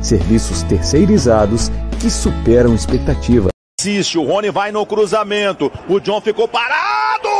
Serviços terceirizados que superam expectativas. Assiste, o Rony vai no cruzamento. O John ficou parado!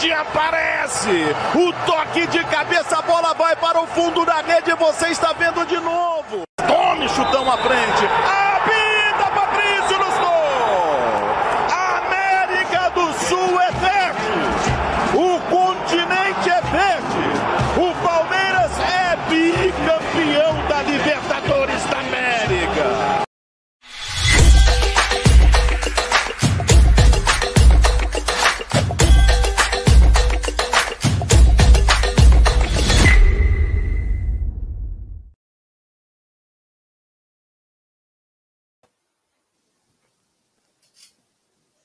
Verde aparece. O toque de cabeça, a bola vai para o fundo da rede. Você está vendo de novo. Tome chutão à frente. Apita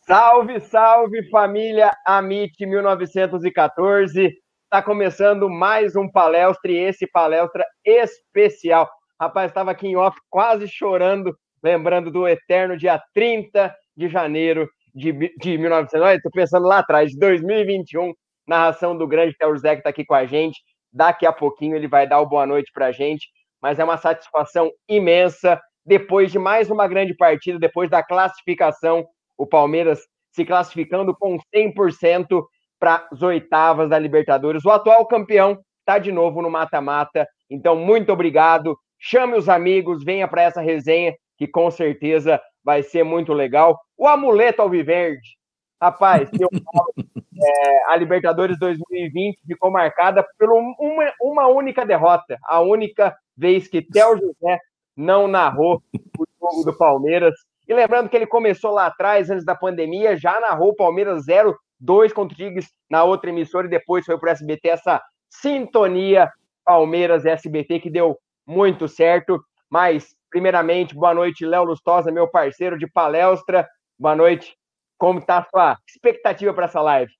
Salve, salve família Amit 1914. Está começando mais um palestra e esse palestra especial. Rapaz, estava aqui em off quase chorando, lembrando do eterno dia 30 de janeiro de, de 1900. Estou pensando lá atrás, de 2021, narração do grande Theo que está aqui com a gente. Daqui a pouquinho ele vai dar o boa noite para a gente, mas é uma satisfação imensa. Depois de mais uma grande partida, depois da classificação o Palmeiras se classificando com 100% para as oitavas da Libertadores. O atual campeão está de novo no mata-mata. Então, muito obrigado. Chame os amigos, venha para essa resenha, que com certeza vai ser muito legal. O amuleto alviverde. Rapaz, eu falo, é, a Libertadores 2020 ficou marcada por uma, uma única derrota. A única vez que Theo José não narrou o jogo do Palmeiras. E lembrando que ele começou lá atrás, antes da pandemia, já narrou Palmeiras 0-2 contra o Tigres na outra emissora e depois foi para o SBT essa sintonia Palmeiras-SBT que deu muito certo. Mas, primeiramente, boa noite, Léo Lustosa, meu parceiro de palestra. Boa noite. Como está a sua expectativa para essa live?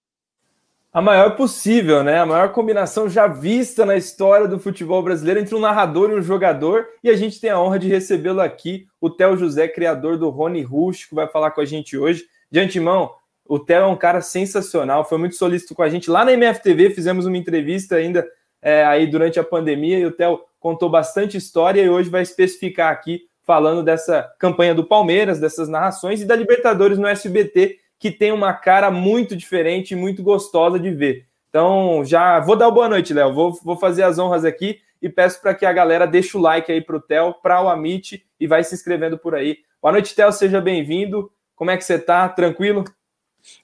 A maior possível, né? A maior combinação já vista na história do futebol brasileiro entre um narrador e um jogador. E a gente tem a honra de recebê-lo aqui, o Theo José, criador do Rony Rústico, vai falar com a gente hoje. De antemão, o Theo é um cara sensacional, foi muito solícito com a gente. Lá na MFTV fizemos uma entrevista ainda é, aí durante a pandemia e o Theo contou bastante história e hoje vai especificar aqui, falando dessa campanha do Palmeiras, dessas narrações e da Libertadores no SBT, que tem uma cara muito diferente e muito gostosa de ver. Então, já vou dar boa noite, Léo. Vou, vou fazer as honras aqui e peço para que a galera deixe o like aí para o Theo, para o Amit e vai se inscrevendo por aí. Boa noite, Theo, seja bem-vindo. Como é que você está? Tranquilo?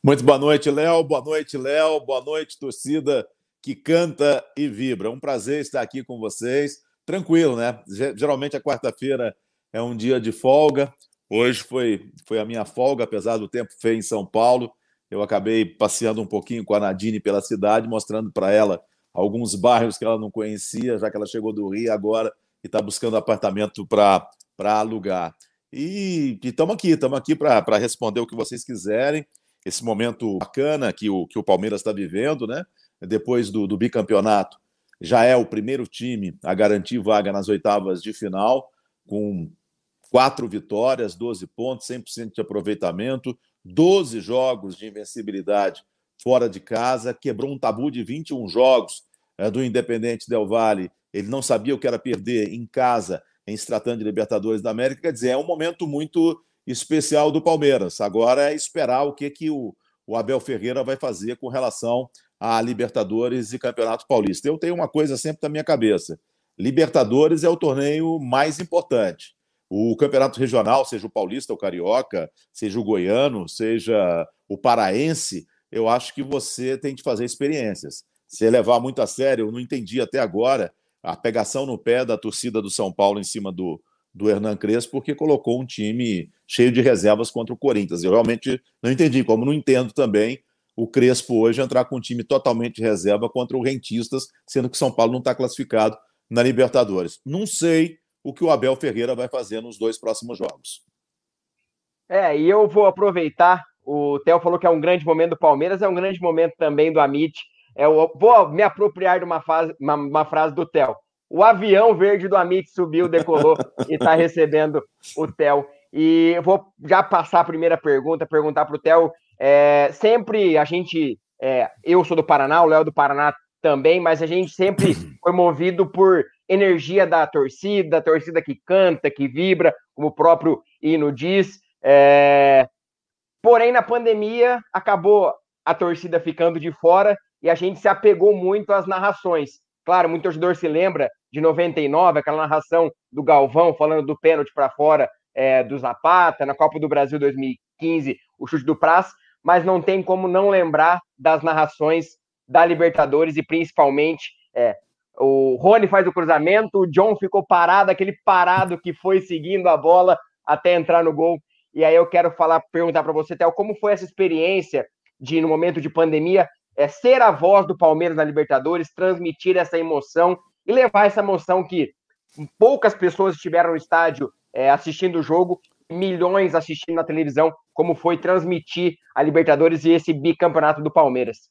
Muito boa noite, Léo. Boa noite, Léo. Boa noite, torcida que canta e vibra. Um prazer estar aqui com vocês. Tranquilo, né? Geralmente a quarta-feira é um dia de folga. Hoje foi, foi a minha folga, apesar do tempo feio em São Paulo. Eu acabei passeando um pouquinho com a Nadine pela cidade, mostrando para ela alguns bairros que ela não conhecia, já que ela chegou do Rio agora e está buscando apartamento para alugar. E estamos aqui, estamos aqui para responder o que vocês quiserem. Esse momento bacana que o, que o Palmeiras está vivendo, né? Depois do, do bicampeonato, já é o primeiro time a garantir vaga nas oitavas de final, com quatro vitórias, 12 pontos, 100% de aproveitamento, 12 jogos de invencibilidade fora de casa, quebrou um tabu de 21 jogos é, do Independente Del Valle. Ele não sabia o que era perder em casa, em se tratando de Libertadores da América. Quer dizer, é um momento muito especial do Palmeiras. Agora é esperar o que, que o, o Abel Ferreira vai fazer com relação a Libertadores e Campeonato Paulista. Eu tenho uma coisa sempre na minha cabeça: Libertadores é o torneio mais importante. O campeonato regional, seja o paulista, o carioca, seja o goiano, seja o paraense, eu acho que você tem que fazer experiências. Se levar muito a sério, eu não entendi até agora a pegação no pé da torcida do São Paulo em cima do, do Hernan Crespo, porque colocou um time cheio de reservas contra o Corinthians. Eu realmente não entendi, como não entendo também o Crespo hoje entrar com um time totalmente reserva contra o Rentistas, sendo que São Paulo não está classificado na Libertadores. Não sei o que o Abel Ferreira vai fazer nos dois próximos jogos. É, e eu vou aproveitar. O Theo falou que é um grande momento do Palmeiras, é um grande momento também do Amit. É, eu vou me apropriar de uma, fase, uma, uma frase do Theo. O avião verde do Amit subiu, decolou e está recebendo o Theo. E eu vou já passar a primeira pergunta, perguntar para o Theo. É, sempre a gente, é, eu sou do Paraná, o Léo é do Paraná também, mas a gente sempre foi movido por energia da torcida, a torcida que canta, que vibra, como o próprio hino diz. É... Porém, na pandemia, acabou a torcida ficando de fora e a gente se apegou muito às narrações. Claro, muito torcedor se lembra de 99, aquela narração do Galvão falando do pênalti para fora é, do Zapata, na Copa do Brasil 2015, o chute do Praz, mas não tem como não lembrar das narrações da Libertadores e principalmente é, o Rony faz o cruzamento, o John ficou parado, aquele parado que foi seguindo a bola até entrar no gol. E aí eu quero falar, perguntar para você, Théo, como foi essa experiência de, no momento de pandemia, é, ser a voz do Palmeiras na Libertadores, transmitir essa emoção e levar essa emoção que poucas pessoas estiveram no estádio é, assistindo o jogo, milhões assistindo na televisão, como foi transmitir a Libertadores e esse bicampeonato do Palmeiras.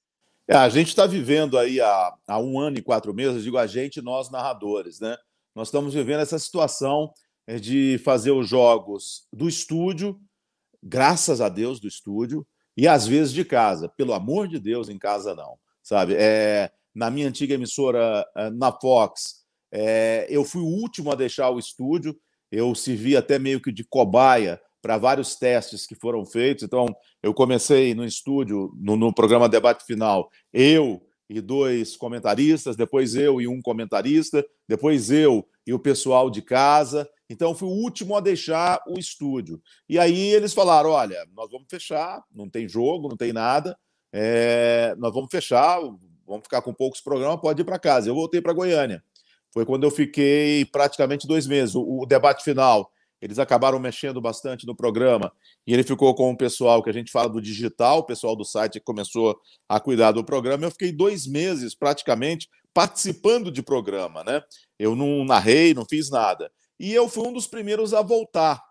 É, a gente está vivendo aí há, há um ano e quatro meses, digo a gente, nós narradores, né? Nós estamos vivendo essa situação é, de fazer os jogos do estúdio, graças a Deus do estúdio, e às vezes de casa. Pelo amor de Deus, em casa não, sabe? É, na minha antiga emissora, é, na Fox, é, eu fui o último a deixar o estúdio, eu servi até meio que de cobaia para vários testes que foram feitos. Então, eu comecei no estúdio, no, no, programa Debate Final, eu e dois comentaristas, depois eu e um comentarista, depois eu e o pessoal de casa. Então, fui o último a deixar o estúdio. E aí eles falaram: olha, nós vamos fechar, não tem jogo, não tem nada, é, nós vamos fechar, vamos ficar com poucos programas, pode ir para casa. Eu voltei para Goiânia. Foi quando eu fiquei praticamente dois meses. O, o debate final eles acabaram mexendo bastante no programa e ele ficou com o pessoal que a gente fala do digital, o pessoal do site que começou a cuidar do programa. Eu fiquei dois meses praticamente participando de programa, né? Eu não narrei, não fiz nada. E eu fui um dos primeiros a voltar,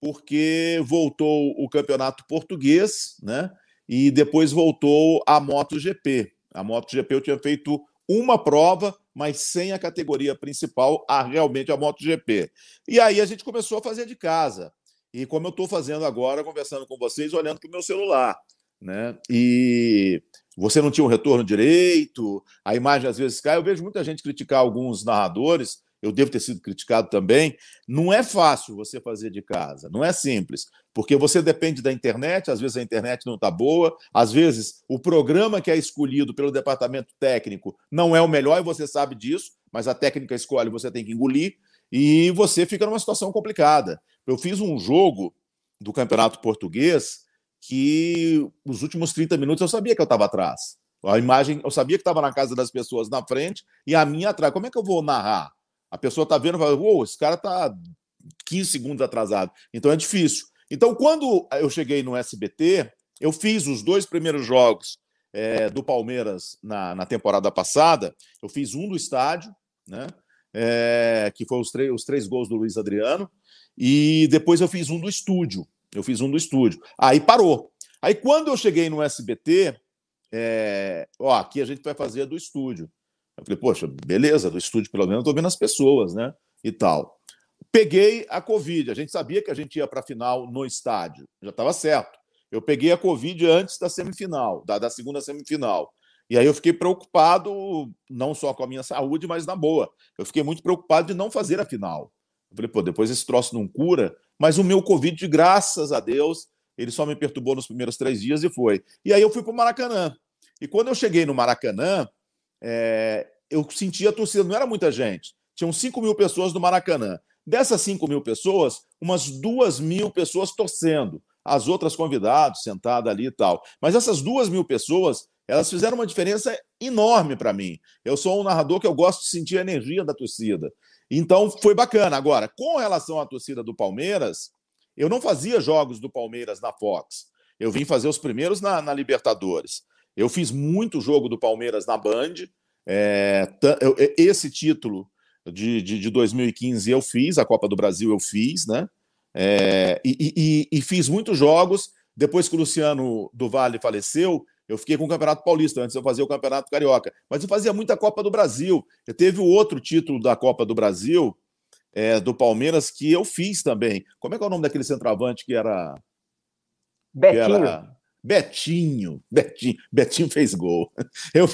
porque voltou o campeonato português, né? E depois voltou a MotoGP. A MotoGP eu tinha feito uma prova mas sem a categoria principal, a realmente a MotoGP. E aí a gente começou a fazer de casa. E como eu estou fazendo agora, conversando com vocês, olhando para o meu celular. Né? E você não tinha um retorno direito, a imagem às vezes cai. Eu vejo muita gente criticar alguns narradores eu devo ter sido criticado também. Não é fácil você fazer de casa, não é simples, porque você depende da internet, às vezes a internet não está boa, às vezes o programa que é escolhido pelo departamento técnico não é o melhor e você sabe disso, mas a técnica escolhe, você tem que engolir e você fica numa situação complicada. Eu fiz um jogo do Campeonato Português que os últimos 30 minutos eu sabia que eu estava atrás. A imagem, eu sabia que estava na casa das pessoas na frente e a minha atrás. Como é que eu vou narrar? A pessoa está vendo e fala, uou, esse cara está 15 segundos atrasado. Então é difícil. Então, quando eu cheguei no SBT, eu fiz os dois primeiros jogos é, do Palmeiras na, na, temporada passada. Eu fiz um do estádio, né? É, que foi os, os três gols do Luiz Adriano, e depois eu fiz um do estúdio. Eu fiz um do estúdio. Aí parou. Aí quando eu cheguei no SBT, é, ó, aqui a gente vai fazer do estúdio. Eu falei, poxa, beleza, do estúdio pelo menos eu tô vendo as pessoas, né? E tal. Peguei a Covid. A gente sabia que a gente ia para a final no estádio. Já estava certo. Eu peguei a Covid antes da semifinal, da, da segunda semifinal. E aí eu fiquei preocupado, não só com a minha saúde, mas na boa. Eu fiquei muito preocupado de não fazer a final. Eu falei, pô, depois esse troço não cura, mas o meu Covid, graças a Deus, ele só me perturbou nos primeiros três dias e foi. E aí eu fui para o Maracanã. E quando eu cheguei no Maracanã, é, eu sentia a torcida, não era muita gente. Tinham 5 mil pessoas no Maracanã. Dessas 5 mil pessoas, umas 2 mil pessoas torcendo. As outras convidados, sentadas ali e tal. Mas essas 2 mil pessoas, elas fizeram uma diferença enorme para mim. Eu sou um narrador que eu gosto de sentir a energia da torcida. Então foi bacana. Agora, com relação à torcida do Palmeiras, eu não fazia jogos do Palmeiras na Fox. Eu vim fazer os primeiros na, na Libertadores. Eu fiz muito jogo do Palmeiras na Band. É, esse título de, de, de, 2015 eu fiz, a Copa do Brasil eu fiz, né? É, e, e, e, fiz muitos jogos. Depois que o Luciano do Vale faleceu, eu fiquei com o Campeonato Paulista, antes eu fazia o Campeonato Carioca. Mas eu fazia muita Copa do Brasil. Eu teve o outro título da Copa do Brasil, é, do Palmeiras, que eu fiz também. Como é que é o nome daquele centroavante que era. Betinho. Que era... Betinho, Betinho, Betinho fez gol. Eu,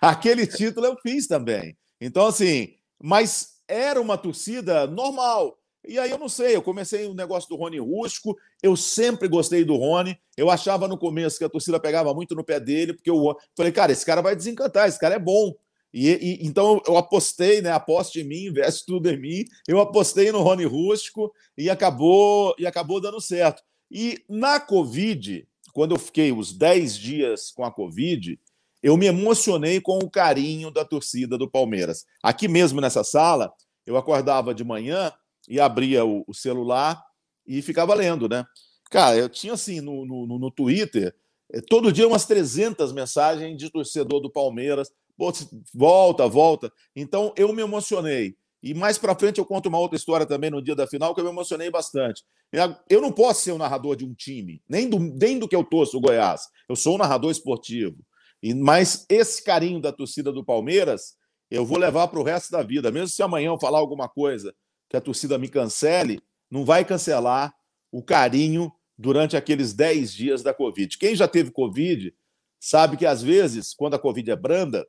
aquele título eu fiz também. Então, assim, mas era uma torcida normal. E aí eu não sei, eu comecei o um negócio do Rony Rusco, eu sempre gostei do Rony, eu achava no começo que a torcida pegava muito no pé dele, porque eu falei, cara, esse cara vai desencantar, esse cara é bom. E, e então eu apostei, né? Aposte em mim, investe tudo em mim. Eu apostei no Rony Rusco e acabou e acabou dando certo. E na Covid, quando eu fiquei os 10 dias com a Covid, eu me emocionei com o carinho da torcida do Palmeiras. Aqui mesmo nessa sala, eu acordava de manhã e abria o, o celular e ficava lendo, né? Cara, eu tinha assim no, no, no Twitter, eh, todo dia umas 300 mensagens de torcedor do Palmeiras. Volta, volta. Então eu me emocionei. E mais para frente eu conto uma outra história também no dia da final que eu me emocionei bastante. Eu não posso ser o narrador de um time, nem do, nem do que eu torço o Goiás. Eu sou um narrador esportivo. E Mas esse carinho da torcida do Palmeiras, eu vou levar para o resto da vida. Mesmo se amanhã eu falar alguma coisa que a torcida me cancele, não vai cancelar o carinho durante aqueles 10 dias da Covid. Quem já teve Covid sabe que, às vezes, quando a Covid é branda,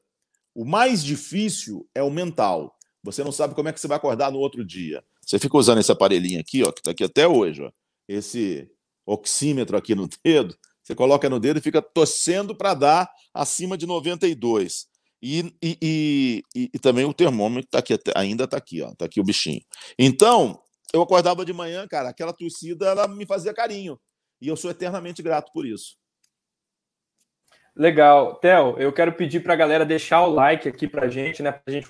o mais difícil é o mental. Você não sabe como é que você vai acordar no outro dia. Você fica usando esse aparelhinho aqui, ó, que está aqui até hoje, ó, esse oxímetro aqui no dedo. Você coloca no dedo e fica torcendo para dar acima de 92. E, e, e, e, também o termômetro tá aqui, ainda está aqui, ó, tá aqui o bichinho. Então, eu acordava de manhã, cara, aquela torcida ela me fazia carinho. E eu sou eternamente grato por isso. Legal. Theo, eu quero pedir para a galera deixar o like aqui para a gente, né? Para a gente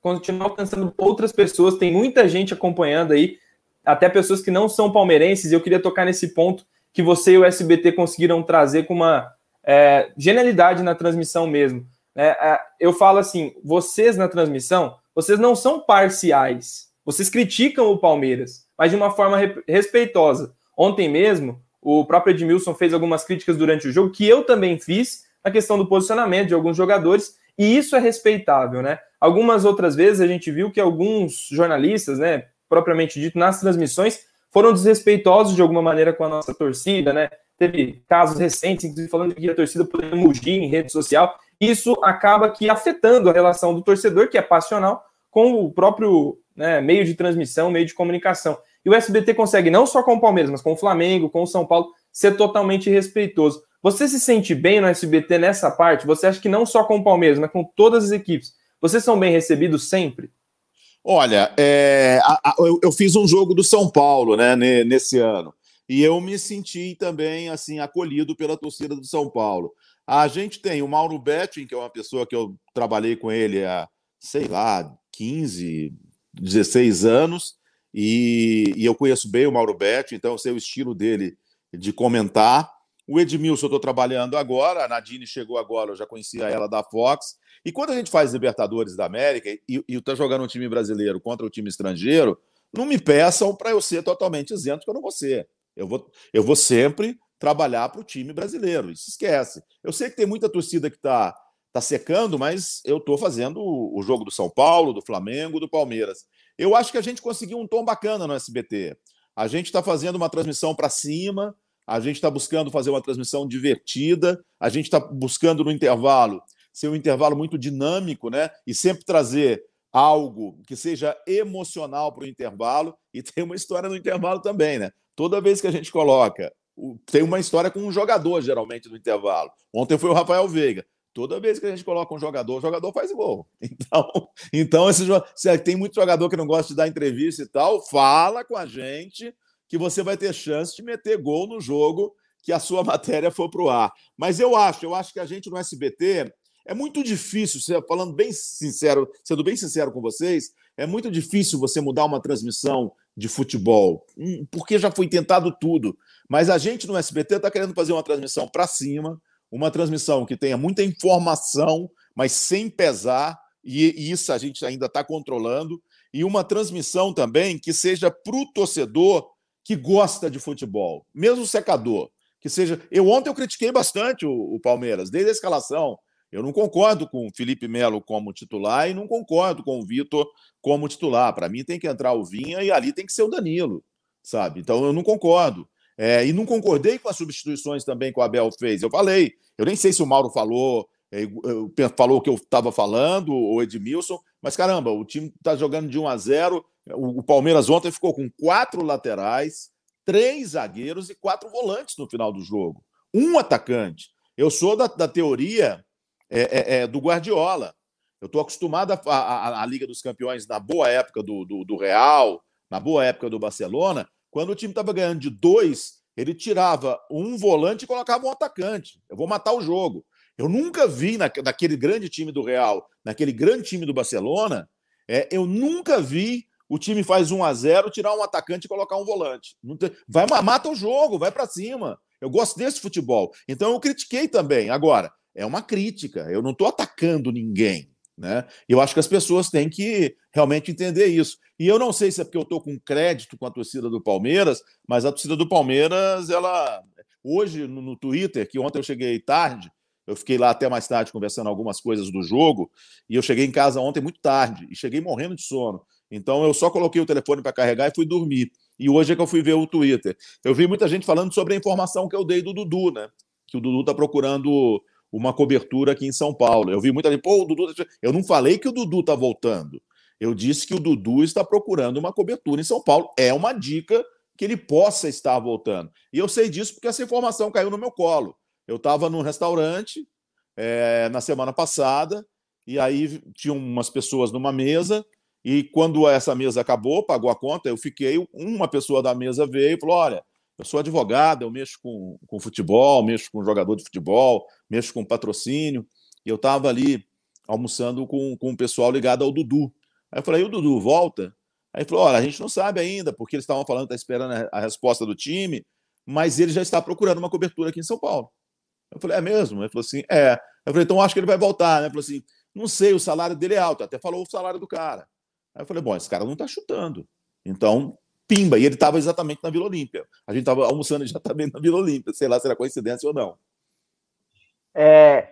continuar, alcançando outras pessoas. Tem muita gente acompanhando aí, até pessoas que não são palmeirenses. Eu queria tocar nesse ponto que você e o SBT conseguiram trazer com uma é, genialidade na transmissão mesmo. É, é, eu falo assim: vocês na transmissão, vocês não são parciais. Vocês criticam o Palmeiras, mas de uma forma respeitosa. Ontem mesmo, o próprio Edmilson fez algumas críticas durante o jogo, que eu também fiz, na questão do posicionamento de alguns jogadores, e isso é respeitável, né? Algumas outras vezes a gente viu que alguns jornalistas, né, propriamente dito, nas transmissões, foram desrespeitosos de alguma maneira com a nossa torcida, né? Teve casos recentes, inclusive falando que a torcida poderia mugir em rede social. Isso acaba que afetando a relação do torcedor, que é passional, com o próprio né, meio de transmissão, meio de comunicação. E o SBT consegue, não só com o Palmeiras, mas com o Flamengo, com o São Paulo, ser totalmente respeitoso. Você se sente bem no SBT nessa parte? Você acha que não só com o Palmeiras, mas com todas as equipes, vocês são bem recebidos sempre? Olha, é, a, a, eu, eu, fiz um jogo do São Paulo né, nesse ano. E eu me senti também assim acolhido pela torcida do São Paulo. A gente tem o Mauro Betting, que é uma pessoa que eu trabalhei com ele há, sei lá, 15, 16 anos. E, e eu conheço bem o Mauro Betti, então eu sei o estilo dele de comentar. O Edmilson eu estou trabalhando agora, a Nadine chegou agora, eu já conhecia ela da Fox. E quando a gente faz Libertadores da América e está jogando um time brasileiro contra o um time estrangeiro, não me peçam para eu ser totalmente isento, que eu não vou ser. Eu vou, eu vou sempre trabalhar para o time brasileiro. Isso esquece. Eu sei que tem muita torcida que está tá secando, mas eu estou fazendo o jogo do São Paulo, do Flamengo, do Palmeiras. Eu acho que a gente conseguiu um tom bacana no SBT. A gente está fazendo uma transmissão para cima, a gente está buscando fazer uma transmissão divertida, a gente está buscando no intervalo ser um intervalo muito dinâmico, né? E sempre trazer algo que seja emocional para o intervalo e tem uma história no intervalo também, né? Toda vez que a gente coloca, tem uma história com um jogador geralmente no intervalo. Ontem foi o Rafael Veiga. Toda vez que a gente coloca um jogador, o jogador faz gol. Então, então esse, se tem muito jogador que não gosta de dar entrevista e tal, fala com a gente que você vai ter chance de meter gol no jogo que a sua matéria for para o ar. Mas eu acho, eu acho que a gente no SBT é muito difícil, falando bem sincero, sendo bem sincero com vocês, é muito difícil você mudar uma transmissão de futebol, hum, porque já foi tentado tudo. Mas a gente no SBT está querendo fazer uma transmissão para cima, uma transmissão que tenha muita informação, mas sem pesar, e isso a gente ainda está controlando, e uma transmissão também que seja para o torcedor que gosta de futebol, mesmo secador. Que seja. Eu ontem eu critiquei bastante o, o Palmeiras, desde a escalação. Eu não concordo com o Felipe Melo como titular e não concordo com o Vitor como titular. Para mim tem que entrar o Vinha e ali tem que ser o Danilo, sabe? Então eu não concordo. É, e não concordei com as substituições também que o Abel fez. Eu falei, eu nem sei se o Mauro falou, é, falou o que eu estava falando, o Edmilson, mas caramba, o time está jogando de 1 a 0. O, o Palmeiras ontem ficou com quatro laterais, três zagueiros e quatro volantes no final do jogo. Um atacante. Eu sou da, da teoria é, é, é, do Guardiola. Eu estou acostumado à Liga dos Campeões na boa época do, do, do, Real, na boa época do Barcelona, quando o time estava ganhando de dois, ele tirava um volante e colocava um atacante. Eu vou matar o jogo. Eu nunca vi na, naquele grande time do Real, naquele grande time do Barcelona, é, eu nunca vi o time faz 1 a 0 tirar um atacante e colocar um volante. Vai, mata o jogo, vai para cima. Eu gosto desse futebol. Então eu critiquei também. Agora, é uma crítica. Eu não estou atacando ninguém. Né? Eu acho que as pessoas têm que realmente entender isso. E eu não sei se é porque eu estou com crédito com a torcida do Palmeiras, mas a torcida do Palmeiras, ela. Hoje, no, no Twitter, que ontem eu cheguei tarde, eu fiquei lá até mais tarde conversando algumas coisas do jogo, e eu cheguei em casa ontem muito tarde, e cheguei morrendo de sono. Então eu só coloquei o telefone para carregar e fui dormir. E hoje é que eu fui ver o Twitter. Eu vi muita gente falando sobre a informação que eu dei do Dudu, né? Que o Dudu está procurando uma cobertura aqui em São Paulo. Eu vi muita gente, pô, o Dudu. Tá eu não falei que o Dudu está voltando. Eu disse que o Dudu está procurando uma cobertura em São Paulo. É uma dica que ele possa estar voltando. E eu sei disso porque essa informação caiu no meu colo. Eu estava num restaurante é, na semana passada, e aí tinha umas pessoas numa mesa, e quando essa mesa acabou, pagou a conta, eu fiquei, uma pessoa da mesa veio e falou: olha, eu sou advogado, eu mexo com, com futebol, mexo com jogador de futebol, mexo com patrocínio. E eu estava ali almoçando com, com pessoal ligado ao Dudu. Aí eu falei, o Dudu volta? Aí ele falou: olha, a gente não sabe ainda, porque eles estavam falando, está esperando a resposta do time, mas ele já está procurando uma cobertura aqui em São Paulo. Eu falei, é mesmo? Ele falou assim, é. Eu falei, então acho que ele vai voltar, né? Ele falou assim, não sei, o salário dele é alto, até falou o salário do cara. Aí eu falei, bom, esse cara não está chutando. Então, pimba. E ele estava exatamente na Vila Olímpia. A gente estava almoçando exatamente na Vila Olímpia. Sei lá se era coincidência ou não. É,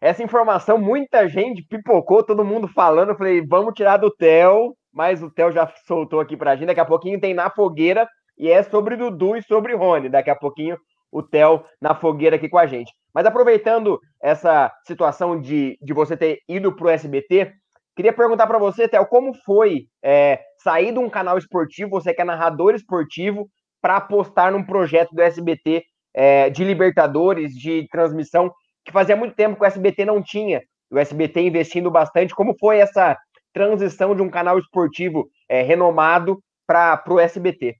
essa informação, muita gente pipocou, todo mundo falando. Eu falei, vamos tirar do Theo, mas o Theo já soltou aqui pra gente. Daqui a pouquinho tem na fogueira e é sobre Dudu e sobre Rony. Daqui a pouquinho o Theo na fogueira aqui com a gente. Mas aproveitando essa situação de, de você ter ido para o SBT, Queria perguntar para você, Théo, como foi é, sair de um canal esportivo, você que é narrador esportivo, para apostar num projeto do SBT é, de Libertadores, de transmissão, que fazia muito tempo que o SBT não tinha. O SBT investindo bastante. Como foi essa transição de um canal esportivo é, renomado para o SBT?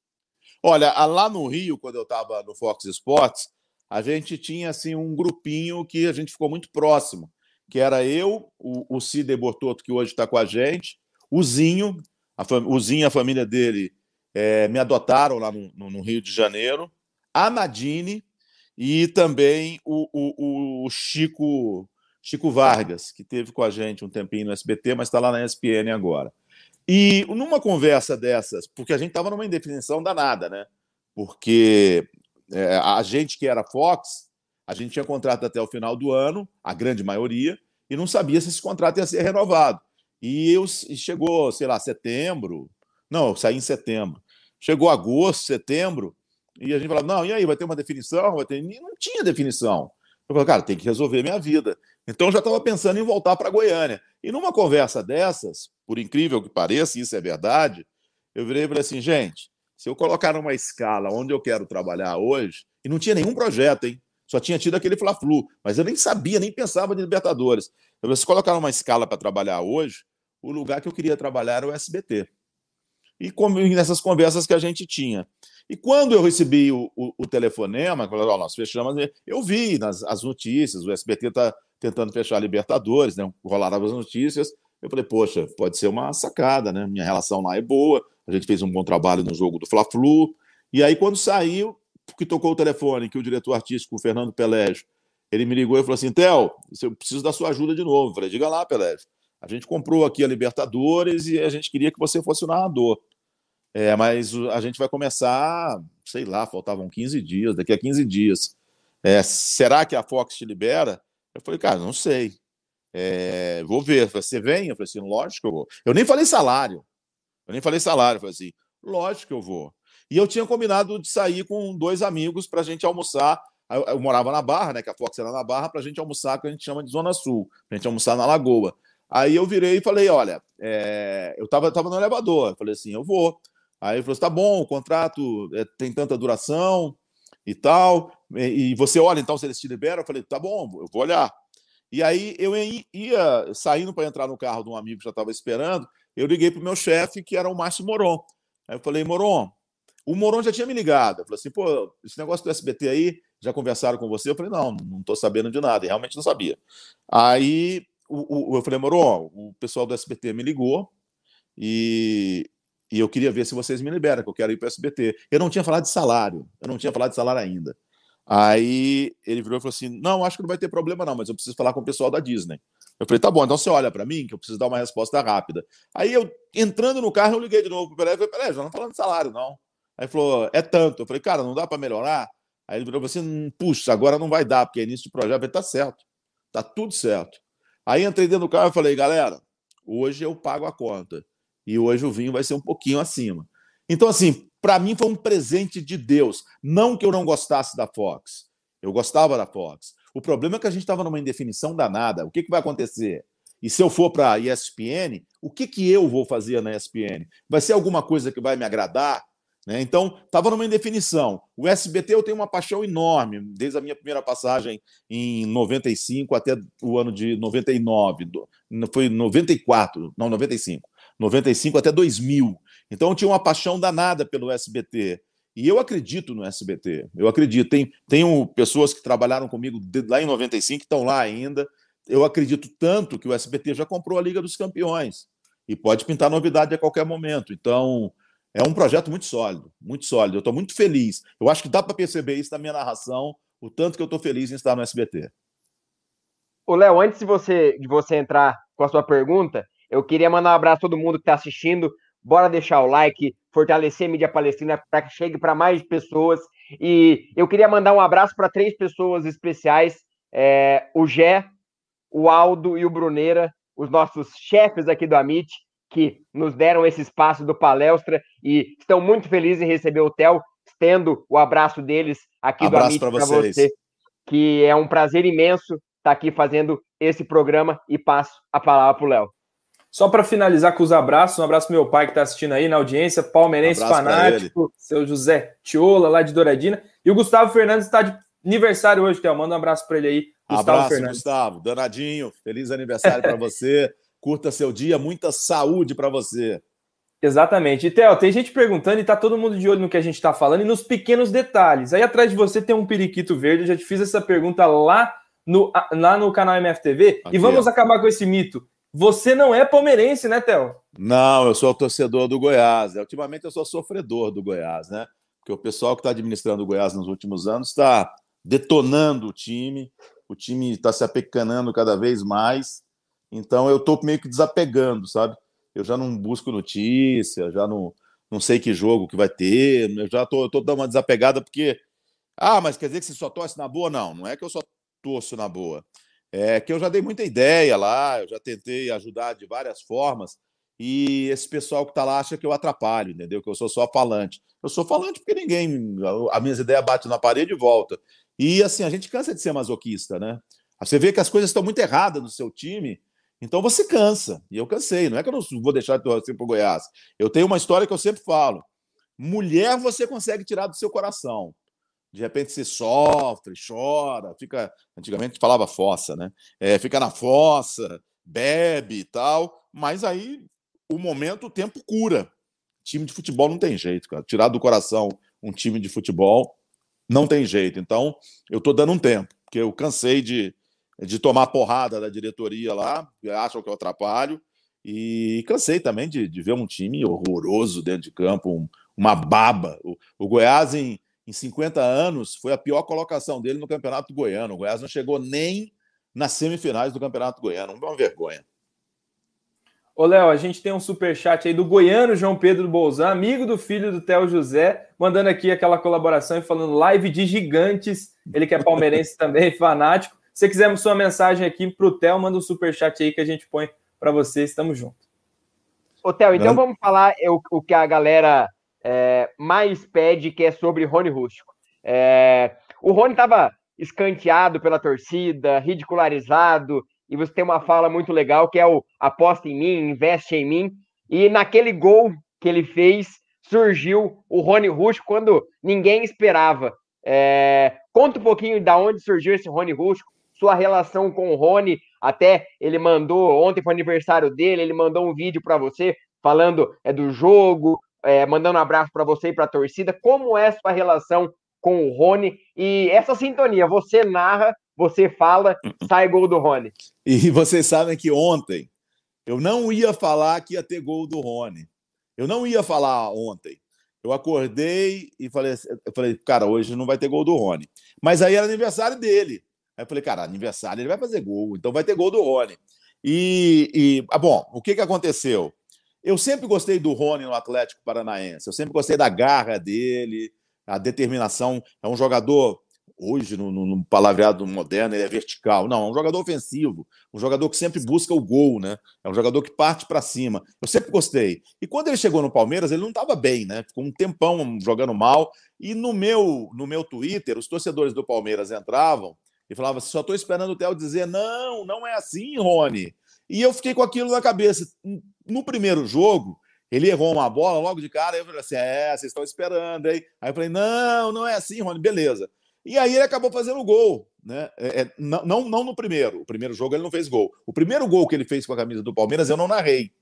Olha, lá no Rio, quando eu estava no Fox Sports, a gente tinha assim um grupinho que a gente ficou muito próximo que era eu, o, o Cide que hoje está com a gente, o Zinho, a, o Zinho, a família dele, é, me adotaram lá no, no, no, Rio de Janeiro, a Nadine e também o, o, o, Chico, Chico Vargas, que teve com a gente um tempinho no SBT, mas está lá na ESPN agora. E numa conversa dessas, porque a gente estava numa indefinição danada, né? Porque é, a gente que era Fox a gente tinha contrato até o final do ano, a grande maioria, e não sabia se esse contrato ia ser renovado. E eu chegou, sei lá, setembro. Não, eu saí em setembro. Chegou agosto, setembro, e a gente falava: não, e aí, vai ter uma definição? Vai ter... E não tinha definição. Eu falei, cara, tem que resolver minha vida. Então eu já estava pensando em voltar para Goiânia. E numa conversa dessas, por incrível que pareça, isso é verdade, eu virei e falei assim, gente, se eu colocar numa escala onde eu quero trabalhar hoje, e não tinha nenhum projeto, hein? Só tinha tido aquele Fla-Flu, mas eu nem sabia, nem pensava de Libertadores. Se colocar numa escala para trabalhar hoje, o lugar que eu queria trabalhar era o SBT. E nessas conversas que a gente tinha. E quando eu recebi o, o, o telefonema, falou, oh, nós fechamos, eu vi nas as notícias, o SBT está tentando fechar a Libertadores, né? rolaram as notícias. Eu falei, poxa, pode ser uma sacada, né? Minha relação lá é boa, a gente fez um bom trabalho no jogo do Fla-Flu. E aí, quando saiu, que tocou o telefone, que o diretor artístico, o Fernando Pelégio, ele me ligou e falou assim: Theo, eu preciso da sua ajuda de novo. Eu falei, diga lá, Pelégio. A gente comprou aqui a Libertadores e a gente queria que você fosse o narrador. É, mas a gente vai começar, sei lá, faltavam 15 dias, daqui a 15 dias. É, será que a Fox te libera? Eu falei, cara, não sei. É, vou ver. Você vem? Eu falei assim, lógico que eu vou. Eu nem falei salário. Eu nem falei salário. Eu falei assim, lógico que eu vou. E eu tinha combinado de sair com dois amigos para a gente almoçar. Eu, eu, morava na Barra, né? Que a Fox era na Barra, para a gente almoçar, que a gente chama de Zona Sul, para a gente almoçar na Lagoa. Aí eu virei e falei: olha, é... eu estava tava no elevador. Eu falei assim: eu vou. Aí ele falou: tá bom, o contrato é, tem tanta duração e tal. E, e, você olha, então, se eles te liberam? Eu falei: tá bom, eu vou olhar. E aí eu ia saindo para entrar no carro de um amigo que já estava esperando. Eu liguei para o meu chefe, que era o Márcio Moron. Aí eu falei: Moron, o Moron já tinha me ligado. Falei assim: pô, esse negócio do SBT aí, já conversaram com você? Eu falei: não, não estou sabendo de nada. E realmente não sabia. Aí o, o, eu falei: Moron, o pessoal do SBT me ligou. E e eu queria ver se vocês me liberam, que eu quero ir para o SBT. Eu não tinha falado de salário, eu não tinha falado de salário ainda. Aí ele virou e falou assim: Não, acho que não vai ter problema, não, mas eu preciso falar com o pessoal da Disney. Eu falei: Tá bom, então você olha para mim, que eu preciso dar uma resposta rápida. Aí eu, entrando no carro, eu liguei de novo para o Pelé e falei: Pelé, já não falando de salário, não. Aí falou: É tanto. Eu falei: Cara, não dá para melhorar? Aí ele virou assim: Puxa, agora não vai dar, porque é início de projeto. Eu Tá certo, tá tudo certo. Aí entrei dentro do carro e falei: Galera, hoje eu pago a conta e hoje o vinho vai ser um pouquinho acima. Então, assim, para mim foi um presente de Deus. Não que eu não gostasse da Fox. Eu gostava da Fox. O problema é que a gente estava numa indefinição danada. O que, que vai acontecer? E se eu for para a ESPN, o que, que eu vou fazer na ESPN? Vai ser alguma coisa que vai me agradar? Né? Então, estava numa indefinição. O SBT eu tenho uma paixão enorme, desde a minha primeira passagem em 95 até o ano de 99. Foi 94, não, 95. 95 até 2000. Então eu tinha uma paixão danada pelo SBT. E eu acredito no SBT. Eu acredito. Tem, tenho pessoas que trabalharam comigo lá em 95 que estão lá ainda. Eu acredito tanto que o SBT já comprou a Liga dos Campeões. E pode pintar novidade a qualquer momento. Então, é um projeto muito sólido, muito sólido. Eu estou muito feliz. Eu acho que dá para perceber isso na minha narração, o tanto que eu estou feliz em estar no SBT. Ô, Léo, antes de você, de você entrar com a sua pergunta, eu queria mandar um abraço a todo mundo que está assistindo. Bora deixar o like, fortalecer a mídia palestina para que chegue para mais pessoas. E eu queria mandar um abraço para três pessoas especiais: é, o Gé, o Aldo e o Bruneira, os nossos chefes aqui do Amit, que nos deram esse espaço do palestra e estão muito felizes em receber o Theo. Estendo o abraço deles aqui abraço do Amit para você, que é um prazer imenso estar tá aqui fazendo esse programa e passo a palavra para o Léo. Só para finalizar com os abraços, um abraço pro meu pai que está assistindo aí na audiência, palmeirense um fanático, seu José Tiola, lá de Douradina. E o Gustavo Fernandes está de aniversário hoje, Théo. Manda um abraço para ele aí. Gustavo abraço, Fernandes. Gustavo. Danadinho. Feliz aniversário para você. Curta seu dia, muita saúde para você. Exatamente. E, Theo, tem gente perguntando e tá todo mundo de olho no que a gente está falando e nos pequenos detalhes. Aí atrás de você tem um periquito verde. Eu já te fiz essa pergunta lá no, lá no canal MFTV. Aqui, e vamos acabar com esse mito. Você não é palmeirense, né, Theo? Não, eu sou torcedor do Goiás. Ultimamente eu sou sofredor do Goiás, né? Porque o pessoal que está administrando o Goiás nos últimos anos está detonando o time, o time está se apecanando cada vez mais. Então eu estou meio que desapegando, sabe? Eu já não busco notícia, já não, não sei que jogo que vai ter, eu já estou dando uma desapegada porque. Ah, mas quer dizer que você só torce na boa? Não, não é que eu só torço na boa. É que eu já dei muita ideia lá, eu já tentei ajudar de várias formas, e esse pessoal que está lá acha que eu atrapalho, entendeu? Que eu sou só falante. Eu sou falante porque ninguém. As minhas ideias batem na parede e volta. E assim, a gente cansa de ser masoquista, né? Você vê que as coisas estão muito erradas no seu time, Então você cansa. E eu cansei. Não é que eu não vou deixar de torcer para o Goiás. Eu tenho uma história que eu sempre falo. Mulher você consegue tirar do seu coração. De repente você sofre, chora, fica. Antigamente falava fossa, né? É, fica na fossa, bebe e tal. Mas aí o momento, o tempo cura. Time de futebol não tem jeito, cara. Tirar do coração um time de futebol não tem jeito. Então, eu estou dando um tempo, porque eu cansei de, de tomar porrada da diretoria lá, acham que eu atrapalho, e cansei também de, de ver um time horroroso dentro de campo, um, uma baba. O, o Goiás, em, em 50 anos, foi a pior colocação dele no Campeonato Goiano. O Goiás não chegou nem nas semifinais do Campeonato Goiano. Uma vergonha. Ô, Léo, a gente tem um super chat aí do goiano João Pedro Bolzan, amigo do filho do Theo José, mandando aqui aquela colaboração e falando live de gigantes. Ele que é palmeirense também, fanático. Se você quiser sua mensagem aqui para o Theo, manda um super chat aí que a gente põe para você. Estamos juntos. Ô, Theo, então vamos falar o, o que a galera é, mais pede, que é sobre Rony Rústico. É, o Rony estava escanteado pela torcida, ridicularizado, e você tem uma fala muito legal que é o aposta em mim, investe em mim. E naquele gol que ele fez, surgiu o Rony Rústico quando ninguém esperava. É... Conta um pouquinho da onde surgiu esse Rony Rústico, sua relação com o Rony. Até ele mandou, ontem foi aniversário dele, ele mandou um vídeo para você falando é, do jogo, é, mandando um abraço para você e para a torcida. Como é sua relação com o Rony e essa sintonia? Você narra você fala, sai gol do Rony. E vocês sabem que ontem eu não ia falar que ia ter gol do Rony. Eu não ia falar ontem. Eu acordei e falei, eu falei, cara, hoje não vai ter gol do Rony. Mas aí era aniversário dele. Aí eu falei, cara, aniversário ele vai fazer gol, então vai ter gol do Rony. E, e ah, bom, o que, que aconteceu? Eu sempre gostei do Rony no Atlético Paranaense. Eu sempre gostei da garra dele, a determinação. É um jogador hoje, no, no, palavreado moderno, ele é vertical. Não, é um jogador ofensivo, um jogador que sempre busca o gol, né? É um jogador que parte para cima. Eu sempre gostei. E quando ele chegou no Palmeiras, ele não estava bem, né? Ficou um tempão jogando mal. E no meu, no meu Twitter, os torcedores do Palmeiras entravam e falavam: só estou esperando o Theo dizer, não, não é assim, Rony. E eu fiquei com aquilo na cabeça. No primeiro jogo, ele errou uma bola logo de cara, eu falei assim: é, vocês estão esperando, hein? Aí eu falei: não, não é assim, Rony, beleza. E aí ele acabou fazendo o gol. Né? É, é, não, não no primeiro. O primeiro jogo ele não fez gol. O primeiro gol que ele fez com a camisa do Palmeiras eu não narrei.